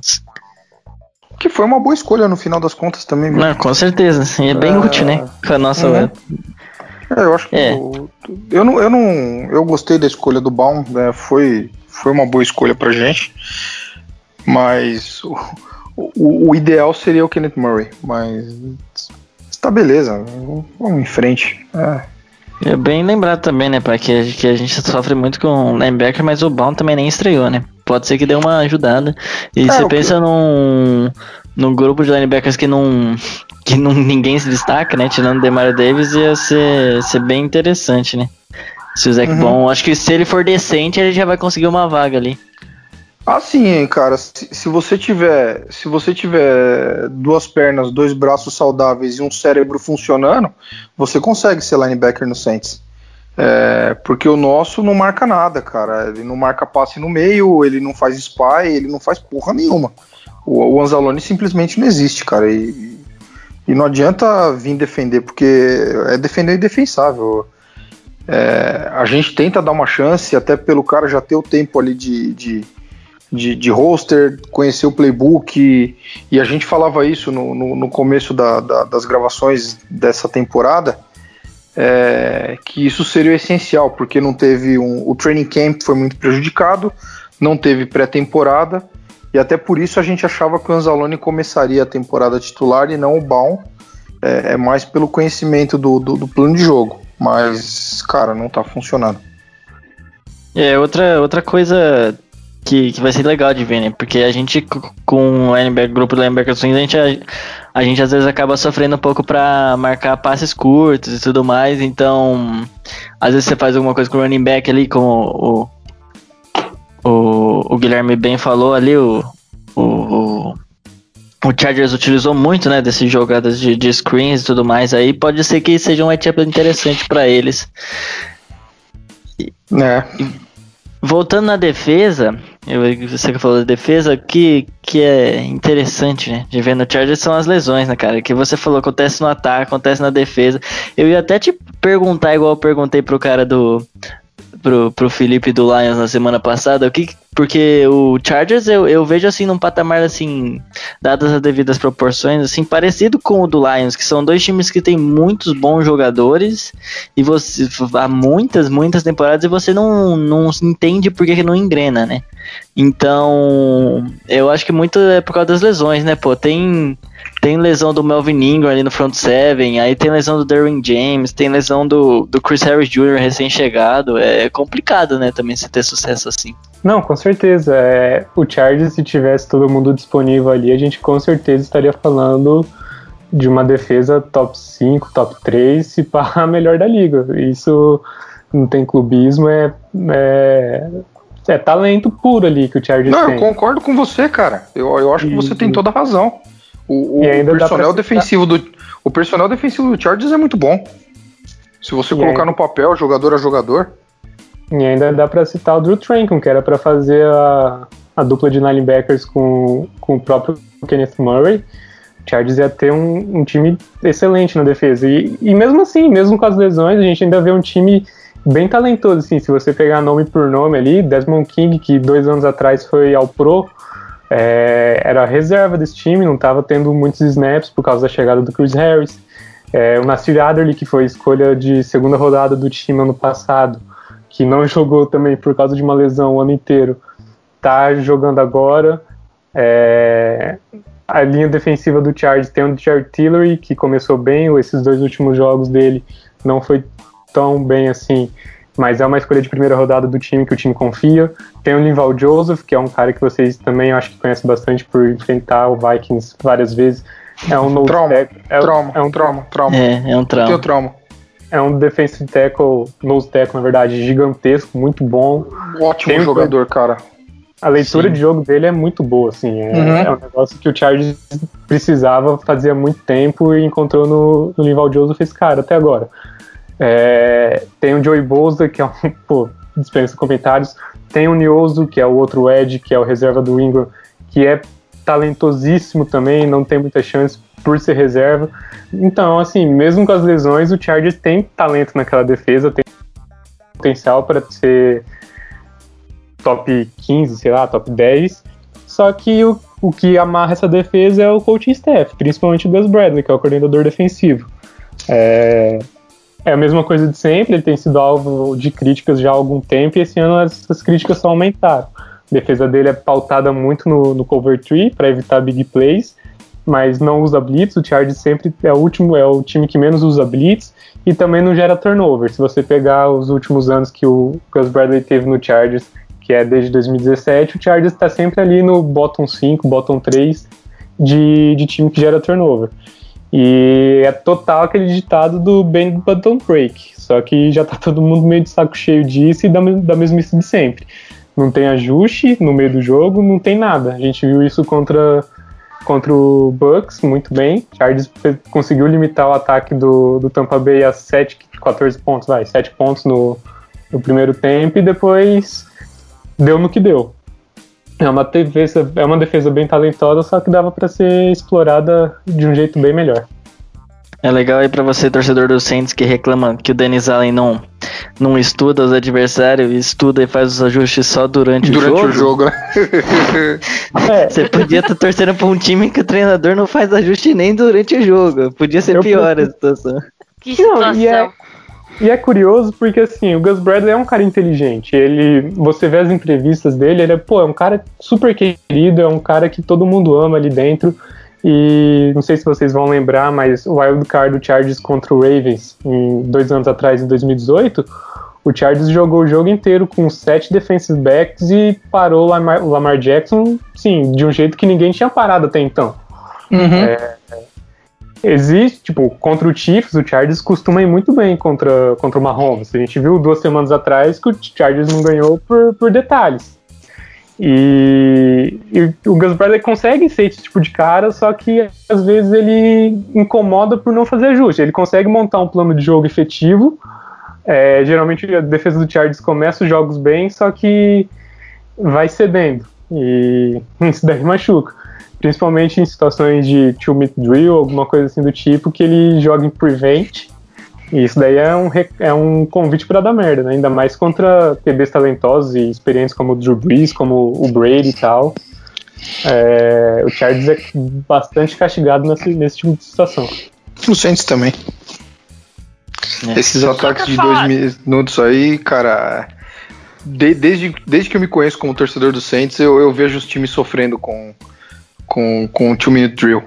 que foi uma boa escolha no final das contas também, viu? Não, com certeza. E é bem é... útil, né? Com a nossa. Uhum. É, eu acho que. É. Eu, eu, não, eu não. Eu gostei da escolha do Baum, né? Foi, foi uma boa escolha pra gente. Mas o, o, ideal seria o Kenneth Murray, mas está beleza, vamos em frente. É. É bem lembrado também, né, pai, que, que a gente sofre muito com linebacker, mas o Baum também nem estreou, né? Pode ser que dê uma ajudada. E é, você pensa que... num, num grupo de linebackers que não que não, ninguém se destaca, né? Tirando o Demario Davis, ia ser, ser bem interessante, né? Se o Zach uhum. Bom, acho que se ele for decente, ele já vai conseguir uma vaga ali. Assim, cara, se, se, você tiver, se você tiver duas pernas, dois braços saudáveis e um cérebro funcionando, você consegue ser linebacker no Saints. É, porque o nosso não marca nada, cara. Ele não marca passe no meio, ele não faz spy, ele não faz porra nenhuma. O, o Anzalone simplesmente não existe, cara. E, e não adianta vir defender, porque é defender indefensável. É, a gente tenta dar uma chance, até pelo cara já ter o tempo ali de, de de, de roster, conhecer o playbook, e, a gente falava isso no, no, no começo da, da, das gravações dessa temporada, é, que isso seria essencial, porque não teve um, o training camp foi muito prejudicado, não teve pré-temporada, e até por isso a gente achava que o Anzalone começaria a temporada titular e não o Baum, é, é mais pelo conhecimento do, do, do plano de jogo, mas, cara, não tá funcionando. É, outra, outra coisa que, que vai ser legal de ver, né? Porque a gente, com o linebacker, grupo de linebackers, a gente, a, a, gente às vezes acaba sofrendo um pouco para marcar passes curtos e tudo mais. Então, às vezes você faz alguma coisa com o running back ali, como o, o, o Guilherme bem falou ali, o, o, o Chargers utilizou muito, né, dessas jogadas de, de screens e tudo mais. Aí pode ser que seja um matchup interessante para eles. É. Voltando na defesa, eu, você que falou da defesa, que, que é interessante, né? De ver no Chargers são as lesões, né, cara? Que você falou, acontece no ataque, acontece na defesa. Eu ia até te perguntar, igual eu perguntei pro cara do, pro, pro Felipe do Lions na semana passada, o que, porque o Chargers eu, eu vejo assim num patamar assim, dadas as devidas proporções, assim, parecido com o do Lions, que são dois times que têm muitos bons jogadores e você há muitas, muitas temporadas e você não, não entende por que não engrena, né? Então, eu acho que muito é por causa das lesões, né? Pô, tem tem lesão do Melvin Ingram ali no front seven, aí tem lesão do Derwin James, tem lesão do, do Chris Harris Jr. recém-chegado. É complicado, né, também se ter sucesso assim. Não, com certeza. É, o Chargers, se tivesse todo mundo disponível ali, a gente com certeza estaria falando de uma defesa top 5, top 3, se pá a melhor da liga. Isso não tem clubismo, é, é, é talento puro ali que o Chargers Não, tem. eu concordo com você, cara. Eu, eu acho que você tem toda a razão. O, o E dá personal defensivo do o personal defensivo do Chargers é muito bom. Se você E colocar ainda- no papel, jogador a jogador, E ainda dá pra citar o Drew Tranquil, que era pra fazer a, a dupla de linebackers com, com o próprio Kenneth Murray. O Chargers ia ter um, um time excelente na defesa. E, e mesmo assim, mesmo com as lesões, a gente ainda vê um time bem talentoso. Assim, se você pegar nome por nome ali, Desmond King, que dois anos atrás foi ao Pro, é, era a reserva desse time, não estava tendo muitos snaps por causa da chegada do Chris Harris. É, o Nasir Adderley, que foi escolha de segunda rodada do time ano passado, que não jogou também por causa de uma lesão o ano inteiro, tá jogando agora. É, a linha defensiva do Chargers tem o Jared Tillery, que começou bem, esses dois últimos jogos dele não foi tão bem assim, mas é uma escolha de primeira rodada do time que o time confia. Tem o Linval Joseph, que é um cara que vocês também acho que conhecem bastante por enfrentar o Vikings várias vezes. É um Trauma, é, trauma, é um trauma, trauma. É, é um Tem o trauma. É um defensive tackle, nose tackle, na verdade, gigantesco, muito bom. Ótimo Tem um- jogador, cara. A leitura Sim. de jogo dele é muito boa, assim. É, Uhum. é um negócio que o Chargers precisava fazia muito tempo e encontrou no, no Lival Joseph esse cara até agora. É, tem o Joey Bosa, que é um, pô, dispensa comentários. Tem o Nioso, que é o outro Ed, que é o reserva do Ingram, que é talentosíssimo também, não tem muita chance por ser reserva. Então, assim, mesmo com as lesões, o Chargers tem talento naquela defesa, tem potencial para ser top 15, sei lá, top 10. Só que o, o que amarra essa defesa é o coaching staff, principalmente o Gus Bradley, que é o coordenador defensivo. É, é a mesma coisa de sempre, ele tem sido alvo de críticas já há algum tempo e esse ano essas críticas só aumentaram. A defesa dele é pautada muito no, no cover tree para evitar big plays, mas não usa blitz. O Chargers sempre é o último, é o time que menos usa blitz e também não gera turnover. Se você pegar os últimos anos que o Gus Bradley teve no Chargers, que é desde 2017, o Chargers está sempre ali no bottom 5, bottom 3 de, de time que gera turnover. E é total aquele ditado do bend but don't break. Só que já tá todo mundo meio de saco cheio disso e da, da mesmice de sempre. Não tem ajuste no meio do jogo, não tem nada. A gente viu isso contra, contra o Bucks muito bem. Chargers conseguiu limitar o ataque do, do Tampa Bay a 7, 14 pontos, vai, 7 pontos no, no primeiro tempo e depois deu no que deu. É uma defesa, é uma defesa bem talentosa, só que dava para ser explorada de um jeito bem melhor. É legal aí pra você, torcedor do Saints, que reclama que o Dennis Allen não, não estuda os adversários, estuda e faz os ajustes só durante, Durante o o jogo. jogo, né? É, Você podia estar torcendo pra um time que o treinador não faz ajuste nem durante o jogo. Podia ser Eu pior a situação. Que Não, situação. e é, e é curioso porque assim, o Gus Bradley é um cara inteligente. Ele, você vê as entrevistas dele, ele é, pô, é um cara super querido, é um cara que todo mundo ama ali dentro. E não sei se vocês vão lembrar, mas o wild card do Chargers contra o Ravens, em dois anos atrás, em 2018, o Chargers jogou o jogo inteiro com sete defensive backs e parou o Lamar, o Lamar Jackson, sim, de um jeito que ninguém tinha parado até então. Existe, tipo, contra o Chiefs, o Chargers costuma ir muito bem contra, contra o Mahomes. A gente viu duas semanas atrás que o Chargers não ganhou por, por detalhes. E, e o Gus Bradley consegue ser esse tipo de cara, só que às vezes ele incomoda por não fazer ajuste. Ele consegue montar um plano de jogo efetivo. É, geralmente a defesa do Chargers começa os jogos bem, só que vai cedendo. E isso daí machuca principalmente em situações de two-minute drill, alguma coisa assim do tipo, que ele joga em prevent. E isso daí é um, é um convite para dar merda, né? Ainda mais contra QBs talentosos e experientes como o Drew Brees, como o Brady e tal. É, o Chargers é bastante castigado nesse, nesse tipo de situação. O Saints também. É. Esses ataques de dois minutos aí, cara. de- desde, desde que eu me conheço como torcedor do Saints, eu, eu vejo os times sofrendo com, com, com o two minute drill.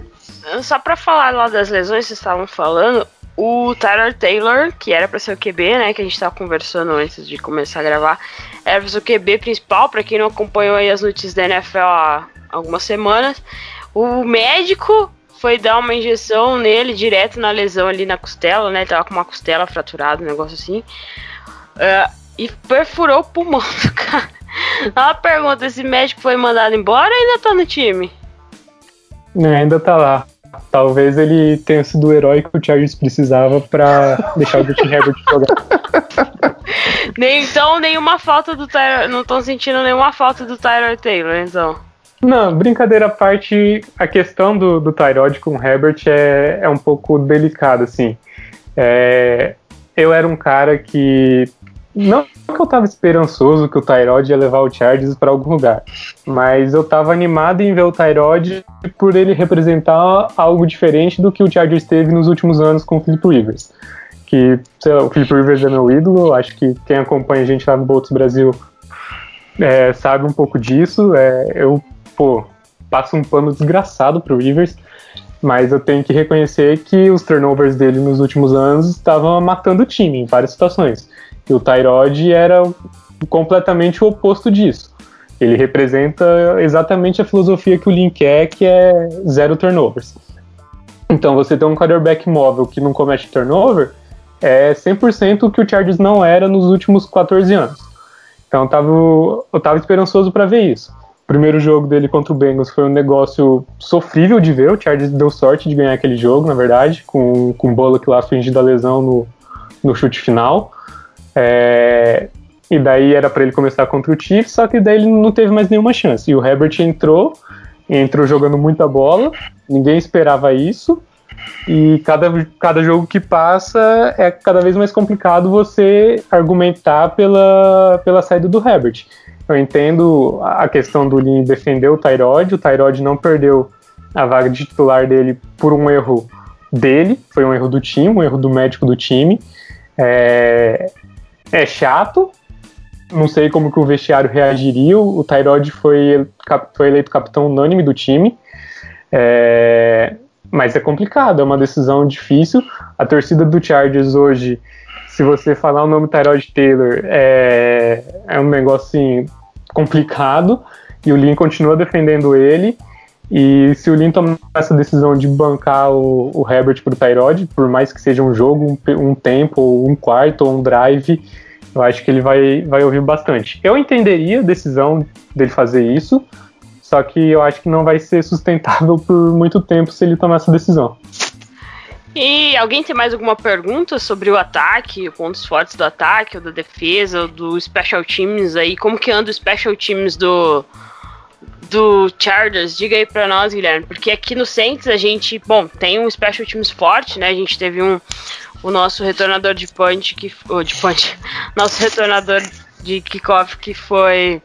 Só pra falar lá das lesões que vocês estavam falando, o Tyler Taylor, que era pra ser o QB, né, que a gente tava conversando antes de começar a gravar, era pra ser o QB principal, pra quem não acompanhou aí as notícias da NFL há algumas semanas. O médico foi dar uma injeção nele direto na lesão ali na costela, né? Ele tava com uma costela fraturada, um negócio assim. Uh, e perfurou o pulmão do cara. Uma pergunta: esse médico foi mandado embora ou ainda tá no time? É, ainda tá lá. Talvez ele tenha sido o herói que o Chargers precisava para deixar o Justin Herbert jogar. Nem, então, nenhuma falta do Tyler. Não estão sentindo nenhuma falta do Tyler Taylor, então. Não, brincadeira à parte, a questão do, do Tyrod com o Herbert é, é um pouco delicada, assim. É, eu era um cara que. Não que eu tava esperançoso que o Tyrod ia levar o Chargers para algum lugar, mas eu tava animado em ver o Tyrod por ele representar algo diferente do que o Chargers teve nos últimos anos com o Philip Rivers. Que, sei lá, o Philip Rivers é meu ídolo, acho que quem acompanha a gente lá no Bolts Brasil é, sabe um pouco disso. É, eu pô, passa um pano desgraçado pro Rivers, mas eu tenho que reconhecer que os turnovers dele nos últimos anos estavam matando o time em várias situações. E o Tyrod era completamente o oposto disso. Ele representa exatamente a filosofia que o Link quer, que é zero turnovers. Então, você tem um quarterback móvel que não comete turnover, é 100% o que o Chargers não era nos últimos 14 anos. Então, eu tava, eu tava esperançoso para ver isso. O primeiro jogo dele contra o Bengals foi um negócio sofrível de ver. O Chargers deu sorte de ganhar aquele jogo, na verdade, com, com o Bullock lá fingindo a lesão no, no chute final. É, e daí era para ele começar contra o Chiefs, só que daí ele não teve mais nenhuma chance. E o Herbert entrou, entrou jogando muita bola, ninguém esperava isso. E cada, cada jogo que passa é cada vez mais complicado você argumentar pela, pela saída do Herbert. Eu entendo a questão do Lin defender o Tyrod, o Tyrod não perdeu a vaga de titular dele por um erro dele, foi um erro do time, um erro do médico do time. É, é chato, não sei como que o vestiário reagiria, o Tyrod foi, foi eleito capitão unânime do time, é, mas é complicado, é uma decisão difícil. A torcida do Chargers hoje se você falar o nome Tyrod Taylor, é, é um negócio assim, complicado, e o Lin continua defendendo ele. E se o Lin tomar essa decisão de bancar o, o Herbert pro Tyrod, por mais que seja um jogo, um, um tempo, um quarto, ou um drive, eu acho que ele vai, vai ouvir bastante. Eu entenderia a decisão dele fazer isso, só que eu acho que não vai ser sustentável por muito tempo se ele tomar essa decisão. E alguém tem mais alguma pergunta sobre o ataque, pontos fortes do ataque, ou da defesa, ou do Special Teams aí? Como que anda o Special Teams do, do Chargers? Diga aí pra nós, Guilherme. Porque aqui no Saints a gente, bom, tem um Special Teams forte, né? A gente teve um, o nosso retornador de punch, que, oh, de punch, nosso retornador de kickoff que foi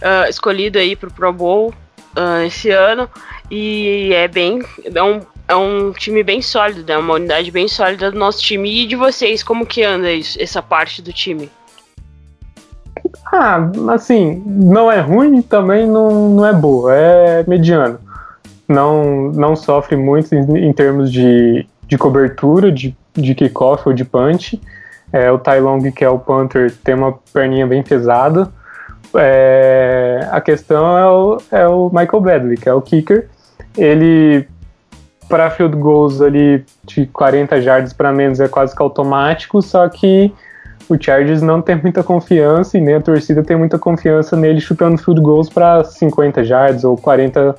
uh, escolhido aí pro Pro Bowl uh, esse ano. E é bem, é um é um time bem sólido, né? Uma unidade bem sólida do nosso time. E de vocês, como que anda isso, essa parte do time? Ah, assim, não é ruim também não, não é boa, é mediano. Não, não sofre muito em, em termos de, de cobertura, de, de kickoff ou de punch. É, o Tai Long, que é o punter, tem uma perninha bem pesada. É, a questão é o, é o Michael Bradley, que é o kicker. Ele para field goals ali de 40 jardas para menos é quase que automático, só que o Chargers não tem muita confiança e nem a torcida tem muita confiança nele chutando field goals para 50 jardas ou 40,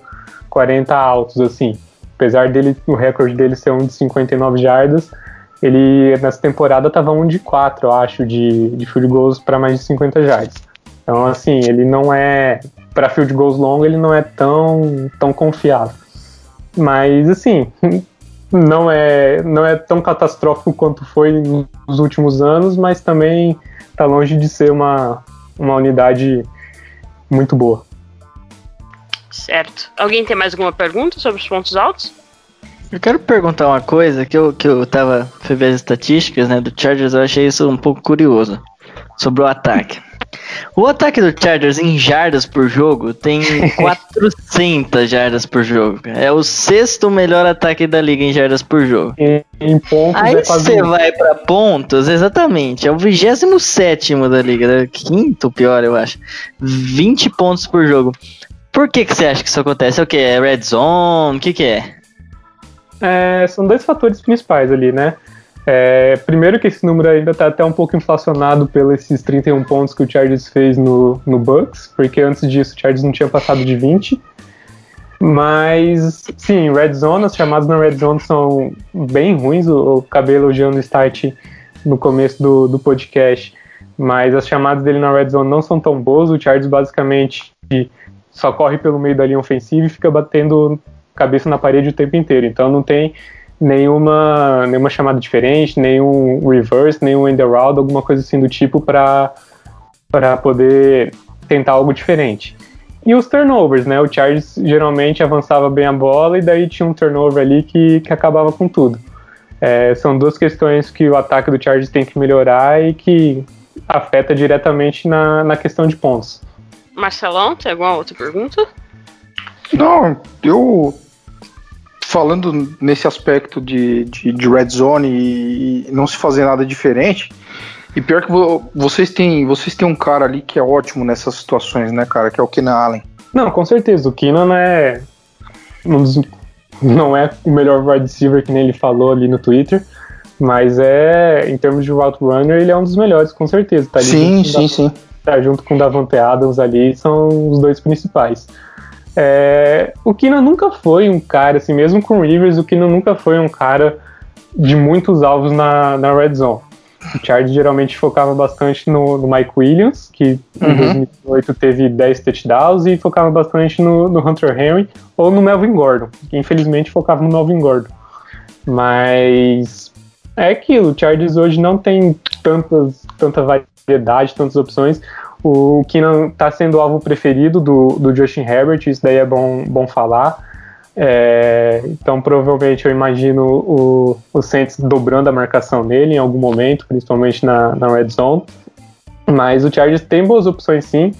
40 altos assim. Apesar dele o recorde dele ser um de 59 jardas, ele nessa temporada tava um de 4, eu acho, de, de field goals para mais de 50 jardas. Então assim, ele não é para field goals longo, ele não é tão tão confiável. Mas assim, não é, não é tão catastrófico quanto foi nos últimos anos, mas também está longe de ser uma, uma unidade muito boa. Certo. Alguém tem mais alguma pergunta sobre os pontos altos? Eu quero perguntar uma coisa que eu, que eu tava fui ver as estatísticas né, do Chargers, eu achei isso um pouco curioso sobre o ataque. O ataque do Chargers em jardas por jogo tem 400 jardas por jogo. É o sexto melhor ataque da liga em jardas por jogo. Em, em pontos Aí é você vai para pontos, exatamente. É o 27 da liga, né? quinto pior, eu acho. 20 pontos por jogo. Por que, que você acha que isso acontece? É o que? É red zone? O que, que é? é, são dois fatores principais ali, né? É, primeiro que esse número ainda está até um pouco inflacionado pelos 31 pontos que o Chargers fez no, no Bucks, porque antes disso o Chargers não tinha passado de 20. Mas, sim, Red Zone, as chamadas na Red Zone são bem ruins. O, o Cabelo elogiando o start no começo do, do podcast, mas as chamadas dele na Red Zone não são tão boas. O Chargers basicamente só corre pelo meio da linha ofensiva e fica batendo cabeça na parede o tempo inteiro. Então não tem nenhuma, nenhuma chamada diferente, nenhum reverse, nenhum end around, alguma coisa assim do tipo para poder tentar algo diferente. E os turnovers, né? O Chargers geralmente avançava bem a bola e daí tinha um turnover ali que, que acabava com tudo. É, são duas questões que o ataque do Chargers tem que melhorar e que afeta diretamente na, na questão de pontos. Marcelão, tem alguma outra pergunta? Não, eu falando nesse aspecto de, de, de red zone e, e, não se fazer nada diferente, e pior que vocês têm, vocês têm um cara ali que é ótimo nessas situações, né, cara? Que é o Keenan Allen. Não, com certeza. O Keenan é. Um dos, não é o melhor wide receiver que nem ele falou ali no Twitter. Mas é, em termos de route runner, ele é um dos melhores, com certeza. Tá sim, sim, sim. Tá junto com o Davante Adams ali, são os dois principais. É, o Keenan nunca foi um cara, assim, mesmo com o Rivers, o Keenan nunca foi um cara de muitos alvos na, na red zone. O Chargers geralmente focava bastante no, no Mike Williams, que uhum. em 2008 teve 10 touchdowns, e focava bastante no, no, Hunter Henry ou no Melvin Gordon, que infelizmente focava no Melvin Gordon. Mas é aquilo, o Chargers hoje não tem tantas, tanta variedade, tantas opções. O Keenan está sendo o alvo preferido do, do Justin Herbert, isso daí é bom, bom falar. É, então, provavelmente, eu imagino o, o Saints dobrando a marcação nele em algum momento, principalmente na, na red zone. Mas o Chargers tem boas opções sim.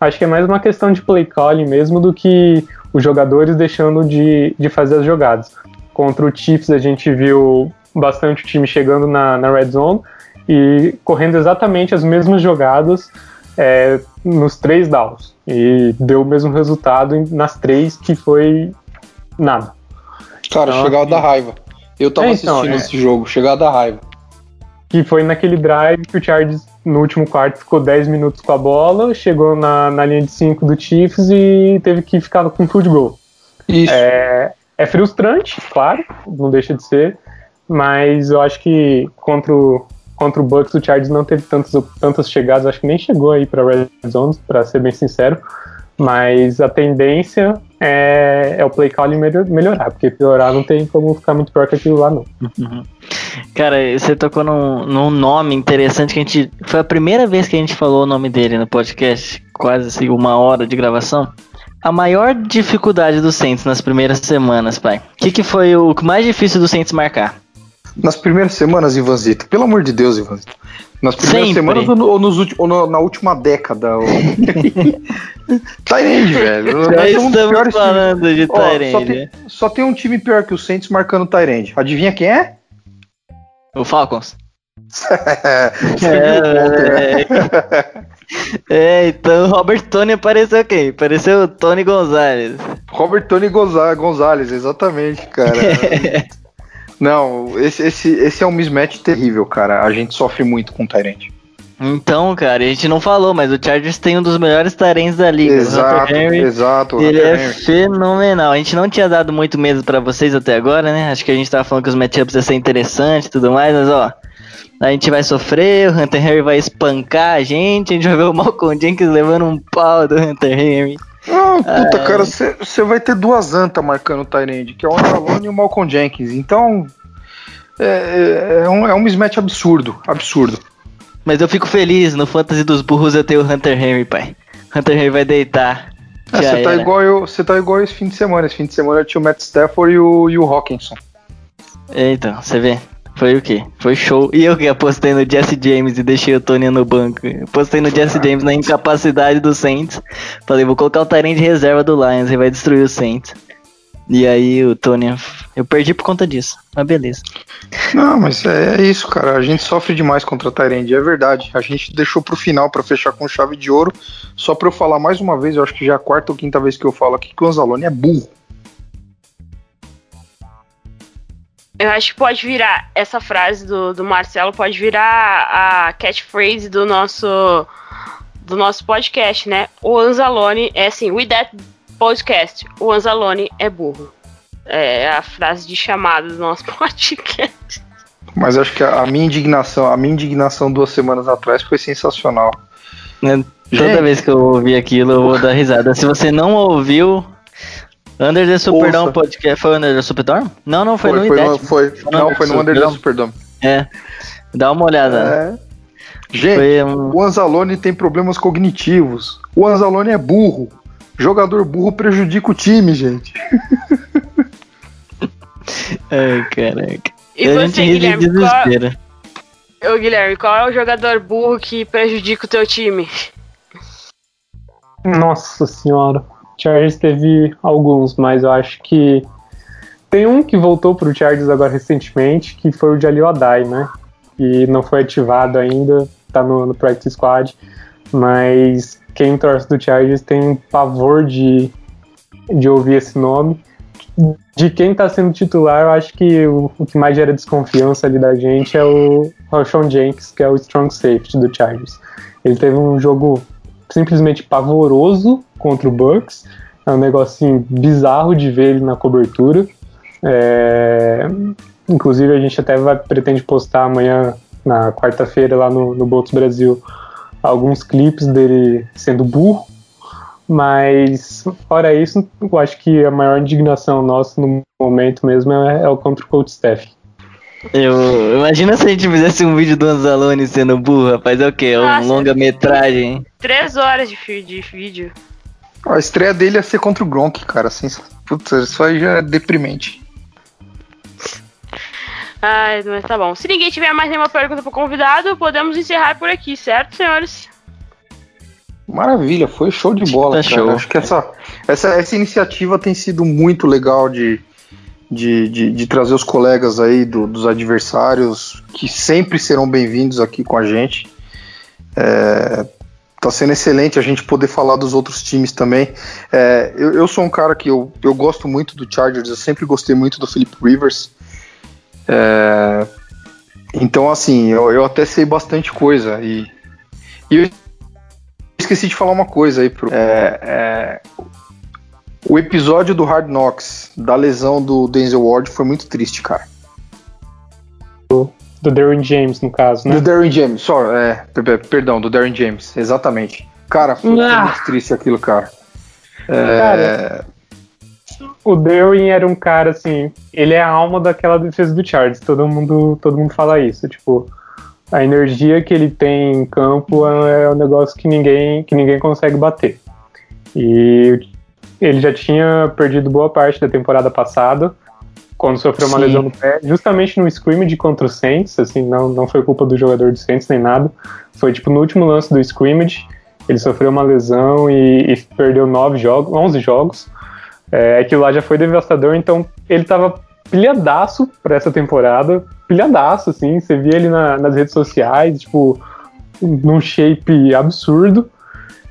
Acho que é mais uma questão de play calling mesmo do que os jogadores deixando de, de fazer as jogadas. Contra o Chiefs, a gente viu bastante o time chegando na, na red zone e correndo exatamente as mesmas jogadas é, nos três downs. E deu o mesmo resultado nas três, que foi nada. Cara, então, chegada da raiva. Eu tava é, então, assistindo é. esse jogo, chegada da raiva. Que foi naquele drive que o Chargers, no último quarto, ficou 10 minutos com a bola, chegou na, na linha de 5 do Chiefs e teve que ficar com field goal. Isso. É, é frustrante, claro, não deixa de ser, mas eu acho que contra o, contra o Bucks o Chargers não teve tantas, tantas chegadas, acho que nem chegou aí para red zone, para ser bem sincero. Mas a tendência é, é o play calling melhorar, porque piorar não tem como ficar muito pior que aquilo lá, não. Uhum. Cara, você tocou num, num, nome interessante que a gente. Foi a primeira vez que a gente falou o nome dele no podcast, quase assim, uma hora de gravação. A maior dificuldade do Saints nas primeiras semanas, pai. O que, que foi o mais difícil do Saints marcar? Nas primeiras semanas, Ivanzito. Pelo amor de Deus, Ivanzito. Nas primeiras Sempre. semanas ou, ou, nos ou no, na última década? Ou... Tyrande, velho. Já estamos falando time. de Tyrande. Só, tem, só tem um time pior que o Saints marcando Tyrande. Adivinha quem é? O Falcons. é, é, então Robert Tony apareceu quem? Apareceu o Tony Gonzalez. Robert Tony Gonzalez, exatamente, cara. Não, esse, esse, esse é um mismatch terrível, cara. A gente sofre muito com o Tyrant. Então, cara, a gente não falou, mas o Chargers tem um dos melhores Tyrants da liga. Exato, Henry, exato. Ele é Henry. fenomenal. A gente não tinha dado muito medo para vocês até agora, né? Acho que a gente tava falando que os matchups iam ser interessantes e tudo mais, mas ó, a gente vai sofrer, o Hunter Henry vai espancar a gente, a gente vai ver o Malcolm Jenkins levando um pau do Hunter Henry. Ah, puta, é... cara, você vai ter duas antas marcando o Tyrande, que é o Angelone e o Malcolm Jenkins. Então, é, é, é, um, é um mismatch absurdo, absurdo. Mas eu fico feliz, no Fantasy dos Burros eu tenho o Hunter Henry, pai. Hunter Henry vai deitar. Você é, tá, igual eu, você tá igual esse fim de semana. Esse fim de semana eu tinha o Matt Stafford e o, e o Hawkinson. Então, você vê. Foi o quê? Foi show. E eu que apostei no Jesse James e deixei o Tony no banco. Apostei no Jesse James na incapacidade do Saints. Falei, vou colocar o Tyrant de reserva do Lions e vai destruir o Saints. E aí o Tony, eu perdi por conta disso. Mas beleza. Não, mas é, é isso, cara. A gente sofre demais contra a Tyrande, é verdade. A gente deixou pro final para fechar com chave de ouro. Só para eu falar mais uma vez, eu acho que já é a quarta ou quinta vez que eu falo aqui que o Anzalone é burro. Eu acho que pode virar essa frase do, do Marcelo, pode virar a catchphrase do nosso do nosso podcast, né? O Anzalone é assim, with that podcast, o Anzalone é burro. É a frase de chamada do nosso podcast. Mas acho que a, a minha indignação, a minha indignação duas semanas atrás foi sensacional. Né? Toda Gente. vez que eu ouvir aquilo, eu vou dar risada. Se você não ouviu, Under the Superdome Ouça. podcast. Foi Under the Superdome? Não, não, foi, Foi, no foi, IDET. no, foi, Foi não, foi no Under the Superdome. É. Dá uma olhada. É. Gente, um- o Anzalone tem problemas cognitivos. O Anzalone é burro. Jogador burro prejudica o time, gente. Ai, caraca. E a gente você, ri de Guilherme, qual, desespero. Ô, Guilherme, qual é o jogador burro que prejudica o teu time? Nossa senhora. Chargers teve alguns, mas eu acho que tem um que voltou pro Chargers agora recentemente, que foi o Jalil Adai, né? E não foi ativado ainda, tá no, no practice squad, mas quem torce do Chargers tem pavor de, de ouvir esse nome. De quem tá sendo titular, eu acho que o, o que mais gera desconfiança ali da gente é o Roshan Jenkins, que é o strong safety do Chargers. Ele teve um jogo simplesmente pavoroso contra o Bucks. É um negocinho bizarro de ver ele na cobertura. É, Inclusive a gente até vai, pretende postar amanhã, na quarta-feira, lá no, no Bolts Brasil, alguns clipes dele sendo burro. Mas, fora isso, eu acho que a maior indignação nossa no momento mesmo é, é o contra o coach staff. Eu, imagina se a gente fizesse um vídeo do Anzalone sendo burro, rapaz. É o quê? É um Nossa. longa-metragem. Três horas de, de vídeo. A estreia dele ia ser contra o Gronk, cara. Assim, putz, isso aí já é deprimente. Ai, mas tá bom. Se ninguém tiver mais nenhuma pergunta pro convidado, podemos encerrar por aqui, certo, senhores? Maravilha, foi show de bola, Tá cara. show. Acho que essa, essa, essa iniciativa tem sido muito legal de, de, de, de trazer os colegas aí do- dos adversários, que sempre serão bem-vindos aqui com a gente. É, tá sendo excelente a gente poder falar dos outros times também. É, eu, eu sou um cara que eu, eu gosto muito do Chargers, eu sempre gostei muito do Philip Rivers. É, então, assim, eu, eu até sei bastante coisa. E, e eu esqueci de falar uma coisa aí. Pro, é, é, o episódio do Hard Knocks, da lesão do Denzel Ward, foi muito triste, cara. Do Derwin James, no caso, né? Do Darren James, só, é, per- per- perdão, do Darren James, exatamente. Cara, foi, Ah. muito triste aquilo, cara. É, Cara, O Derwin era um cara assim, ele é a alma daquela defesa do Chargers. Todo mundo, todo mundo fala isso, tipo, a energia que ele tem em campo é um negócio que ninguém, que ninguém consegue bater. E ele já tinha perdido boa parte da temporada passada, quando sofreu uma Sim. lesão no pé, justamente no scrimmage contra o Saints, assim, não, não foi culpa do jogador do Saints nem nada. Foi tipo no último lance do scrimmage, ele sofreu uma lesão e, e perdeu nove jogos, 11 jogos. É, aquilo lá já foi devastador, então ele tava pilhadaço pra essa temporada, pilhadaço, assim, você via ele na- nas redes sociais, tipo, num shape absurdo.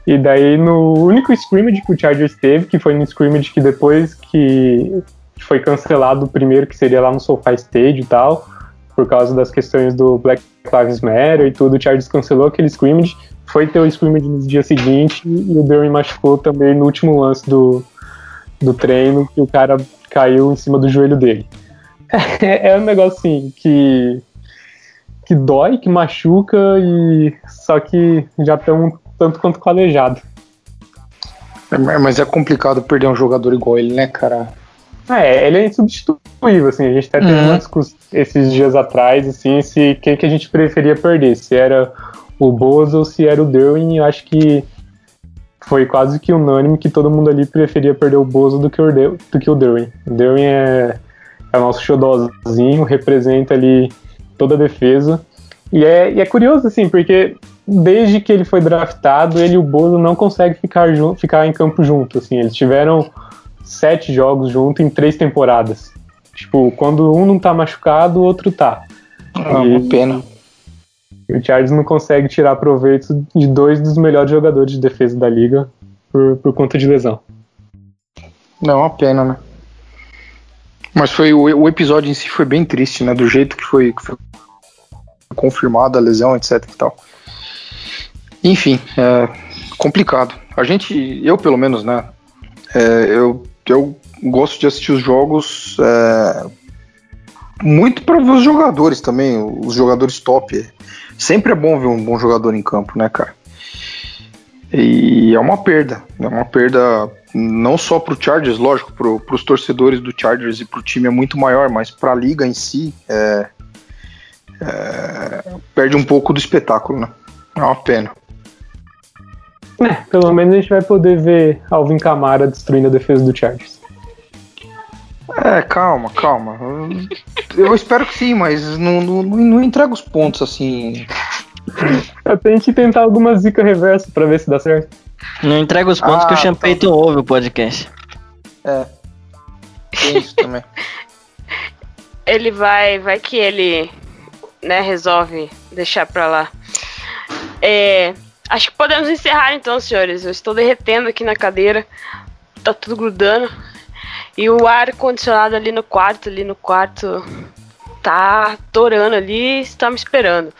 E daí no único scrimmage que o Chargers teve, que foi no scrimmage que depois que foi cancelado o primeiro, que seria lá no SoFi Stadium e tal, por causa das questões do Black Lives Matter e tudo, o Chargers cancelou aquele scrimmage, foi ter o scrimmage no dia seguinte e o Derwin machucou também no último lance do, do treino, que o cara caiu em cima do joelho dele. É, é um negócio assim que que dói, que machuca e só que já estão tanto quanto calejado. é, mas é complicado perder um jogador igual ele, né, cara? É, ele é insubstituível, assim, a gente até teve Uhum. uma discussão esses dias atrás, assim, se quem que a gente preferia perder, se era o Bozo ou se era o Derwin, eu acho que foi quase que unânime que todo mundo ali preferia perder o Bozo do que o, Der- do que o Derwin. O Derwin é, é o nosso xodózinho, representa ali toda a defesa, e é, e é curioso, assim, porque desde que ele foi draftado, ele e o Bozo não conseguem ficar, ficar em campo junto, assim, eles tiveram sete jogos junto em três temporadas. Tipo, quando um não tá machucado, o outro tá. É uma pena. E o Chargers não consegue tirar proveito de dois dos melhores jogadores de defesa da liga por, por conta de lesão. Não, é uma pena, né? Mas foi o, o episódio em si foi bem triste, né? Do jeito que foi, que foi confirmada a lesão, etc e tal. Enfim, é complicado. A gente, eu pelo menos, né? É, eu, eu gosto de assistir os jogos é, muito para os jogadores também, os jogadores top. Sempre é bom ver um bom jogador em campo, né, cara? E é uma perda, é uma perda não só para o Chargers, lógico, para os torcedores do Chargers e para o time é muito maior, mas para a liga em si é, é, perde um pouco do espetáculo, né? É uma pena. É, pelo menos a gente vai poder ver Alvin Camara destruindo a defesa do Chargers. É, calma, calma. Eu espero que sim, mas não, não, não entrega os pontos assim. Eu tenho que tentar alguma zica reversa pra ver se dá certo. Não entrega os pontos ah, que o Champeito tá. ouve o podcast. É. Tem isso também. ele vai. Vai que ele. Né, resolve deixar pra lá. É. Acho que podemos encerrar então, senhores. Eu estou derretendo aqui na cadeira. Tá tudo grudando. E o ar condicionado ali no quarto, ali no quarto, tá torando ali, está me esperando.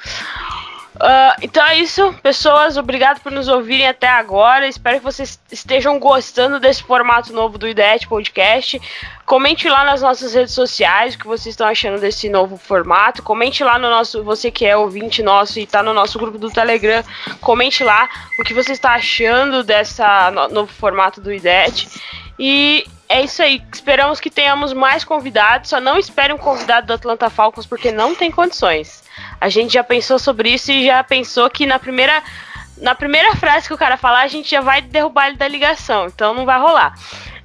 Uh, então é isso, pessoas. Obrigado por nos ouvirem até agora. Espero que vocês estejam gostando desse formato novo do IDET Podcast. Comente lá nas nossas redes sociais o que vocês estão achando desse novo formato. Comente lá no nosso, você que é ouvinte nosso e está no nosso grupo do Telegram, comente lá o que você está achando dessa no, novo formato do IDET. E é isso aí. Esperamos que tenhamos mais convidados. Só não espere um convidado do Atlanta Falcons porque não tem condições. A gente já pensou sobre isso e já pensou que na primeira na primeira frase que o cara falar, a gente já vai derrubar ele da ligação. Então não vai rolar.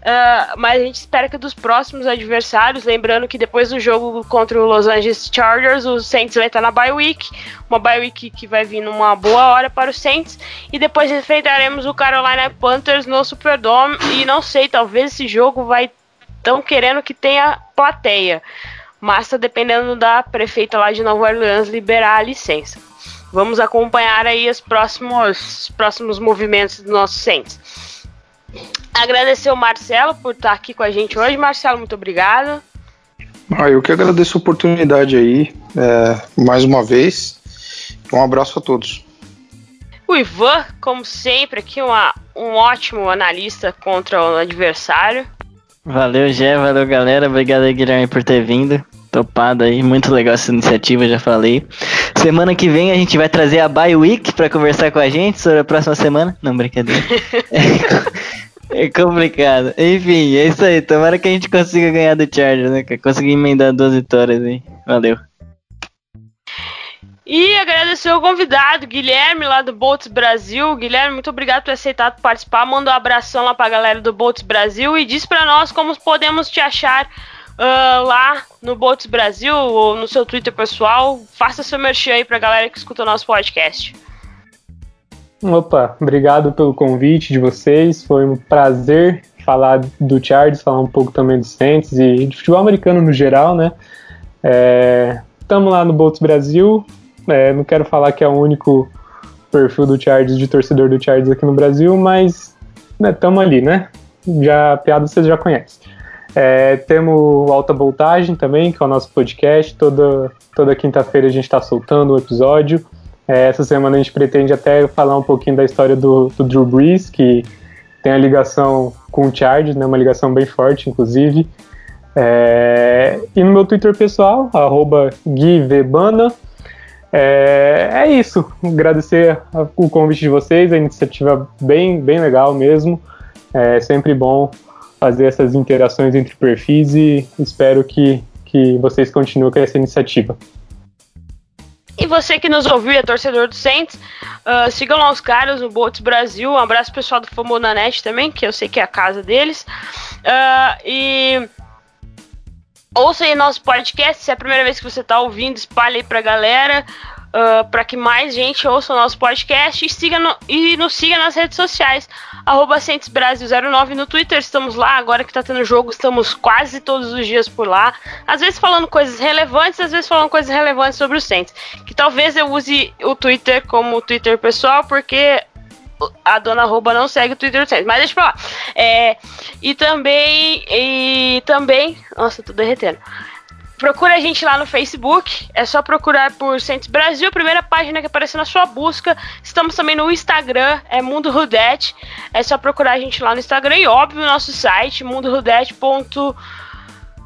Uh, mas a gente espera que dos próximos adversários, lembrando que depois do jogo contra o Los Angeles Chargers, o Saints vai estar na bye week, uma bye week que vai vir numa boa hora para os Saints, e depois enfrentaremos o Carolina Panthers no Superdome, e não sei, talvez esse jogo vai tão querendo que tenha plateia, mas tá dependendo da prefeita lá de Nova Orleans liberar a licença. Vamos acompanhar aí os próximos, os próximos movimentos dos nossos Saints. Agradecer o Marcelo por estar aqui com a gente hoje. Marcelo, muito obrigado. Ah, eu que agradeço a oportunidade aí, é, mais uma vez. Um abraço a todos. O Ivan, como sempre, aqui uma, um ótimo analista contra o adversário. Valeu, Gé, valeu, galera. Obrigado aí, Guilherme, por ter vindo. Topado aí, muito legal essa iniciativa, já falei. Semana que vem a gente vai trazer a Bye Week para conversar com a gente sobre a próxima semana. Não, brincadeira. É complicado. Enfim, é isso aí. Tomara que a gente consiga ganhar do Chargers, né? Conseguir emendar duas vitórias aí. Valeu. E agradecer o convidado, Guilherme, lá do Bolts Brasil. Guilherme, muito obrigado por aceitar participar. Manda um abração lá pra galera do Bolts Brasil e diz pra nós como podemos te achar uh, lá no Bolts Brasil ou no seu Twitter pessoal. Faça seu merchan aí pra galera que escuta o nosso podcast. Opa, obrigado pelo convite de vocês. Foi um prazer falar do Chargers, falar um pouco também dos Saints e de futebol americano no geral, né? Estamos é, lá no Bolts Brasil. É, não quero falar que é o único perfil do Chargers, de torcedor do Chargers aqui no Brasil, mas estamos né, ali, né? Já a piada vocês já conhecem. É, temos Alta Voltagem também, que é o nosso podcast. Toda, toda quinta-feira a gente está soltando um episódio. É, essa semana a gente pretende até falar um pouquinho da história do, do Drew Brees, que tem a ligação com o Chargers, né, uma ligação bem forte, inclusive. É, e no meu Twitter pessoal, arroba GuiVebana. É, é isso. Agradecer o convite de vocês, a iniciativa bem, bem legal mesmo. É sempre bom fazer essas interações entre perfis e espero que, que vocês continuem com essa iniciativa. E você que nos ouviu é torcedor do Saints, uh, sigam lá os caras, o Bolts Brasil. Um abraço pessoal do Fomonanet também, que eu sei que é a casa deles. Uh, e ouça aí nosso podcast. Se é a primeira vez que você está ouvindo, espalhe aí pra galera. Uh, ah, para que mais gente ouça o nosso podcast e, siga no, e nos siga nas redes sociais arroba Brasil09 no Twitter, estamos lá, agora que tá tendo jogo, estamos quase todos os dias por lá, às vezes falando coisas relevantes, às vezes falando coisas relevantes sobre o Saints, que talvez eu use o Twitter como Twitter pessoal, porque a dona arroba não segue o Twitter do Saints, mas deixa pra lá. É, e também, e também, nossa, tô derretendo. Procura a gente lá no Facebook, é só procurar por Saints Brasil, primeira página que aparece na sua busca. Estamos também no Instagram, é Mundo Rudete. É só procurar a gente lá no Instagram e, óbvio, o nosso site, mundorudete.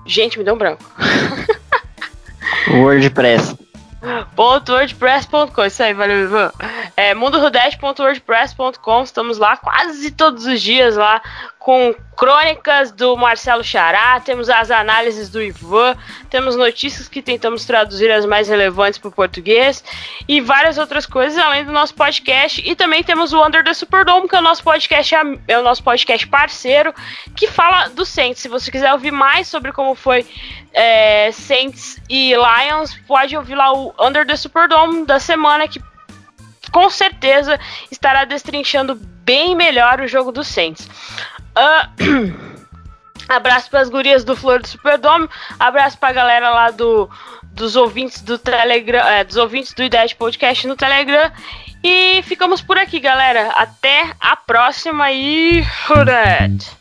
Gente, me deu um branco. WordPress. .wordpress.com, isso aí, valeu, Ivan. É mundorudete.wordpress.com, estamos lá quase todos os dias lá com crônicas do Marcelo Chará, temos as análises do Ivan, temos notícias que tentamos traduzir as mais relevantes para o português e várias outras coisas além do nosso podcast e também temos o Under the Superdome, que é o nosso podcast é o nosso podcast parceiro que fala do Saints. Se você quiser ouvir mais sobre como foi é, Saints e Lions, pode ouvir lá o Under the Superdome da semana que com certeza estará destrinchando bem melhor o jogo do Saints. Uh, abraço as gurias do Flor do Superdome. Abraço para a galera lá do, dos ouvintes do Telegram, é, dos ouvintes do Ideia Podcast no Telegram. E ficamos por aqui, galera. Até a próxima e. Huret!